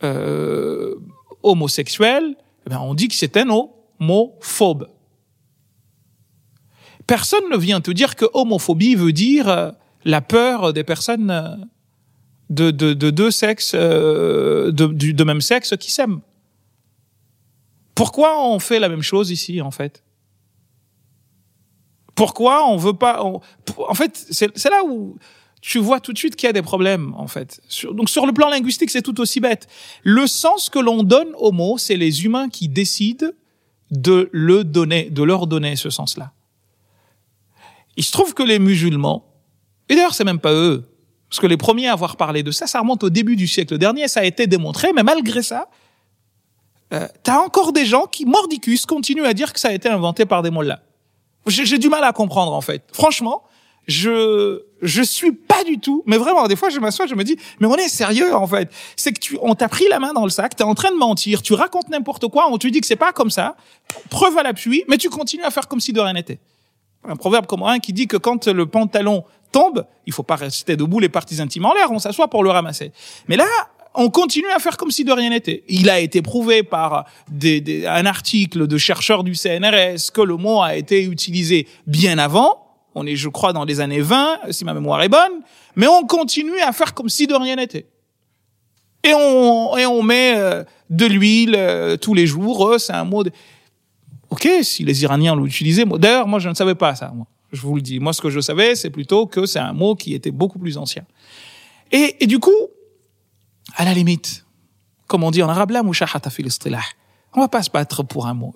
euh, homosexuel, eh ben on dit que c'est un homophobe. Personne ne vient te dire que homophobie veut dire euh, la peur des personnes de, de, de deux sexes, euh, de, de même sexe qui s'aiment. Pourquoi on fait la même chose ici, en fait? Pourquoi on veut pas... en fait, c'est là où tu vois tout de suite qu'il y a des problèmes, en fait. donc sur le plan linguistique, c'est tout aussi bête. Le sens que l'on donne au mot, c'est les humains qui décident de le donner, de leur donner ce sens-là. Il se trouve que les musulmans, et d'ailleurs c'est même pas eux, parce que les premiers à avoir parlé de ça, ça remonte au début du siècle dernier, ça a été démontré, mais malgré ça, euh, t'as encore des gens qui, mordicus, continuent à dire que ça a été inventé par des mollahs. J'ai du mal à comprendre en fait. Franchement, je je suis pas du tout, mais vraiment, des fois, je m'assois, je me dis, mais on est sérieux, en fait. C'est que tu, on t'a pris la main dans le sac, t'es en train de mentir, tu racontes n'importe quoi, on te dit que c'est pas comme ça, preuve à l'appui, mais tu continues à faire comme si de rien n'était. Un proverbe comme un qui dit que quand le pantalon tombe, il faut pas rester debout les parties intimes en l'air, on s'assoit pour le ramasser. Mais là, on continue à faire comme si de rien n'était. Il a été prouvé par des, un article de chercheurs du CNRS que le mot a été utilisé bien avant, on est, je crois, dans les années 20, si ma mémoire est bonne, mais on continue à faire comme si de rien n'était. Et on, et on met euh, de l'huile euh, tous les jours, euh, c'est un mot de... Ok, si les Iraniens l'ont utilisé, d'ailleurs, moi je ne savais pas ça, moi. Je vous le dis. Moi, ce que je savais, c'est plutôt que c'est un mot qui était beaucoup plus ancien. Et, et du coup, à la limite, comme on dit en arabe, là, on va pas se battre pour un mot.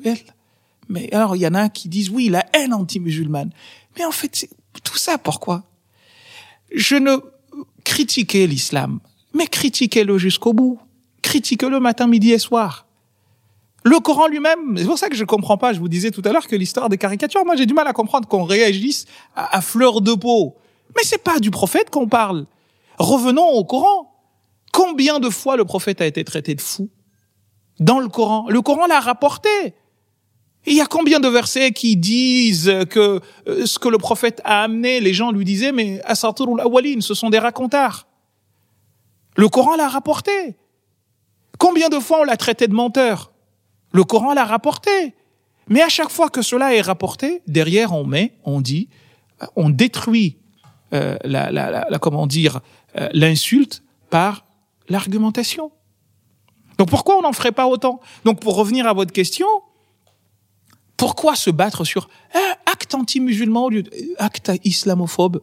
Mais alors, il y en a qui disent, oui, la haine anti-musulmane. Mais en fait, tout ça, pourquoi? Je ne critiquais l'islam, mais critiquez-le jusqu'au bout. Critiquez-le matin, midi et soir. Le Coran lui-même, c'est pour ça que je comprends pas. Je vous disais tout à l'heure que l'histoire des caricatures, moi j'ai du mal à comprendre qu'on réagisse à, fleur de peau. Mais c'est pas du prophète qu'on parle. Revenons au Coran. Combien de fois le prophète a été traité de fou dans le Coran? Le Coran l'a rapporté il y a combien de versets qui disent que euh, ce que le prophète a amené, les gens lui disaient, mais Asatirul Awalin, ce sont des racontars. Le Coran l'a rapporté. Combien de fois on l'a traité de menteur? Le Coran l'a rapporté. Mais à chaque fois que cela est rapporté, derrière on met, on dit, on détruit euh, la, la, la, comment dire, euh, l'insulte par l'argumentation. Donc pourquoi on n'en ferait pas autant? Donc pour revenir à votre question, pourquoi se battre sur un acte anti-musulman au lieu d'acte islamophobe?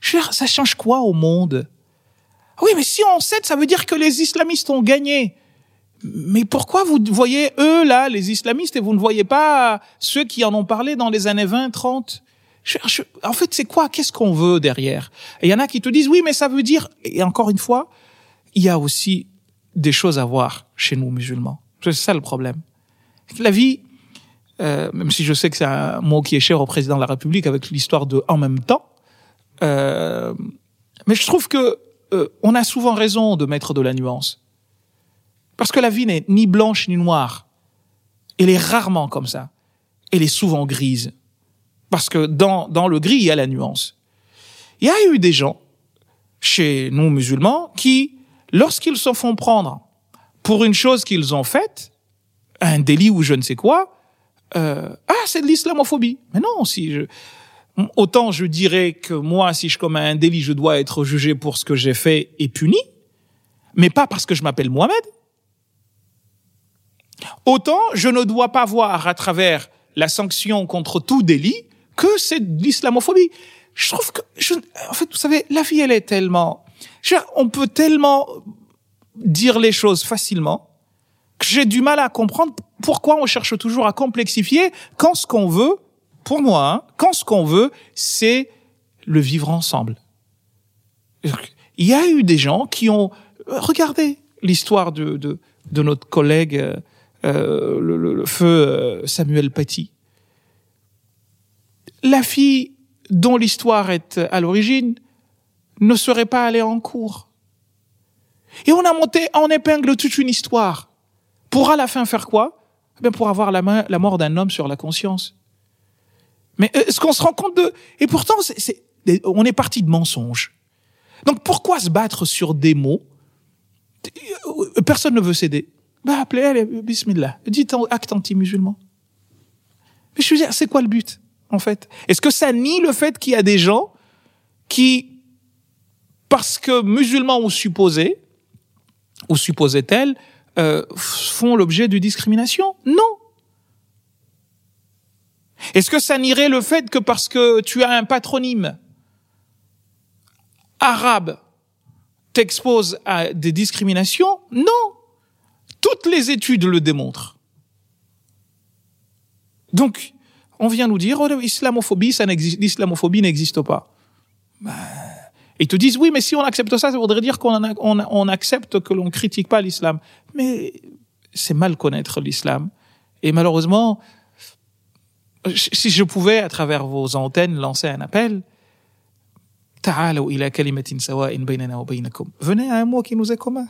Ça change quoi au monde? Oui, mais si on cède, ça veut dire que les islamistes ont gagné. Mais pourquoi vous voyez eux là, les islamistes, et vous ne voyez pas ceux qui en ont parlé dans les années 20, 30 En fait, c'est quoi? Qu'est-ce qu'on veut derrière? Il y en a qui te disent oui, mais ça veut dire. Et encore une fois, il y a aussi des choses à voir chez nous musulmans. C'est ça le problème. La vie, euh, même si je sais que c'est un mot qui est cher au président de la République avec l'histoire de en même temps. Euh, mais je trouve que euh, on a souvent raison de mettre de la nuance. Parce que la vie n'est ni blanche ni noire. Elle est rarement comme ça. Elle est souvent grise. Parce que dans, dans le gris, il y a la nuance. Il y a eu des gens, chez nous musulmans, qui, lorsqu'ils se font prendre pour une chose qu'ils ont faite, un délit ou je ne sais quoi, euh, ah c'est de l'islamophobie. Mais non, si je, autant je dirais que moi, si je commets un délit, je dois être jugé pour ce que j'ai fait et puni, mais pas parce que je m'appelle Mohamed. Autant je ne dois pas voir à travers la sanction contre tout délit que c'est de l'islamophobie. Je trouve que, je, en fait, vous savez, la vie, elle est tellement, on peut tellement dire les choses facilement que j'ai du mal à comprendre pourquoi on cherche toujours à complexifier quand ce qu'on veut, pour moi, hein, quand ce qu'on veut, c'est le vivre ensemble. Il y a eu des gens qui ont, regardez l'histoire de, de, de, notre collègue, euh, euh le, le, feu euh, Samuel Paty. La fille dont l'histoire est à l'origine ne serait pas allée en cours. Et on a monté en épingle toute une histoire. Pour à la fin faire quoi? Eh Pour avoir la, main, la mort d'un homme sur la conscience. Mais euh, est-ce qu'on se rend compte de... Et pourtant, c'est, on est parti de mensonges. Donc pourquoi se battre sur des mots? Euh, Personne ne veut céder. Bah appelez, allez, bismillah. Dites acte anti-musulman. Mais je veux dire, c'est quoi le but, en fait? Est-ce que ça nie le fait qu'il y a des gens qui, parce que musulmans ou supposés, ou supposait-elle, euh, font l'objet de discrimination? Non. Est-ce que ça nierait le fait que parce que tu as un patronyme arabe t'expose à des discriminations? Non. Toutes les études le démontrent. Donc, on vient nous dire, oh, l'islamophobie, n'existe, l'islamophobie n'existe pas. Ben, ils te disent, oui, mais si on accepte ça, ça voudrait dire qu'on on, on accepte que l'on critique pas l'islam. Mais c'est mal connaître l'islam. Et malheureusement, si je pouvais, à travers vos antennes, lancer un appel, Venez à un mot qui nous est commun.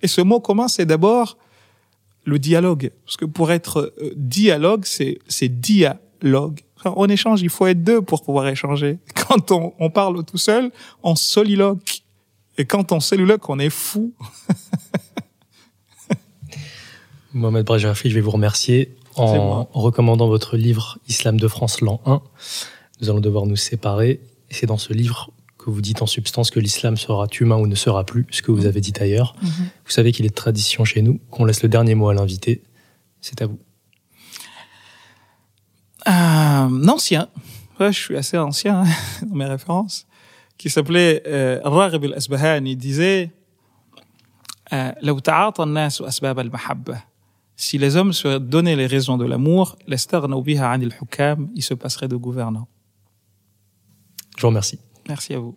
Et ce mot commun, c'est d'abord le dialogue. Parce que pour être euh, dialogue, c'est, c'est dialogue. En échange, il faut être deux pour pouvoir échanger. Quand on, on parle tout seul, on soliloque. Et quand on soliloque, on est fou. Mohamed Brajafi, je vais vous remercier en recommandant votre livre Islam de France l'an 1. Nous allons devoir nous séparer. Et c'est dans ce livre que vous dites en substance que l'islam sera humain ou ne sera plus, ce que vous avez dit ailleurs. Mhm. Vous savez qu'il est de tradition chez nous qu'on laisse le dernier mot à l'invité. C'est à vous. Un ancien, ouais, je suis assez ancien hein, dans mes références, qui s'appelait euh, Raghib al-Asbahan. Il disait euh, si les hommes se donnaient les raisons de l'amour, il se passerait de gouvernants. Je vous remercie. Merci à vous.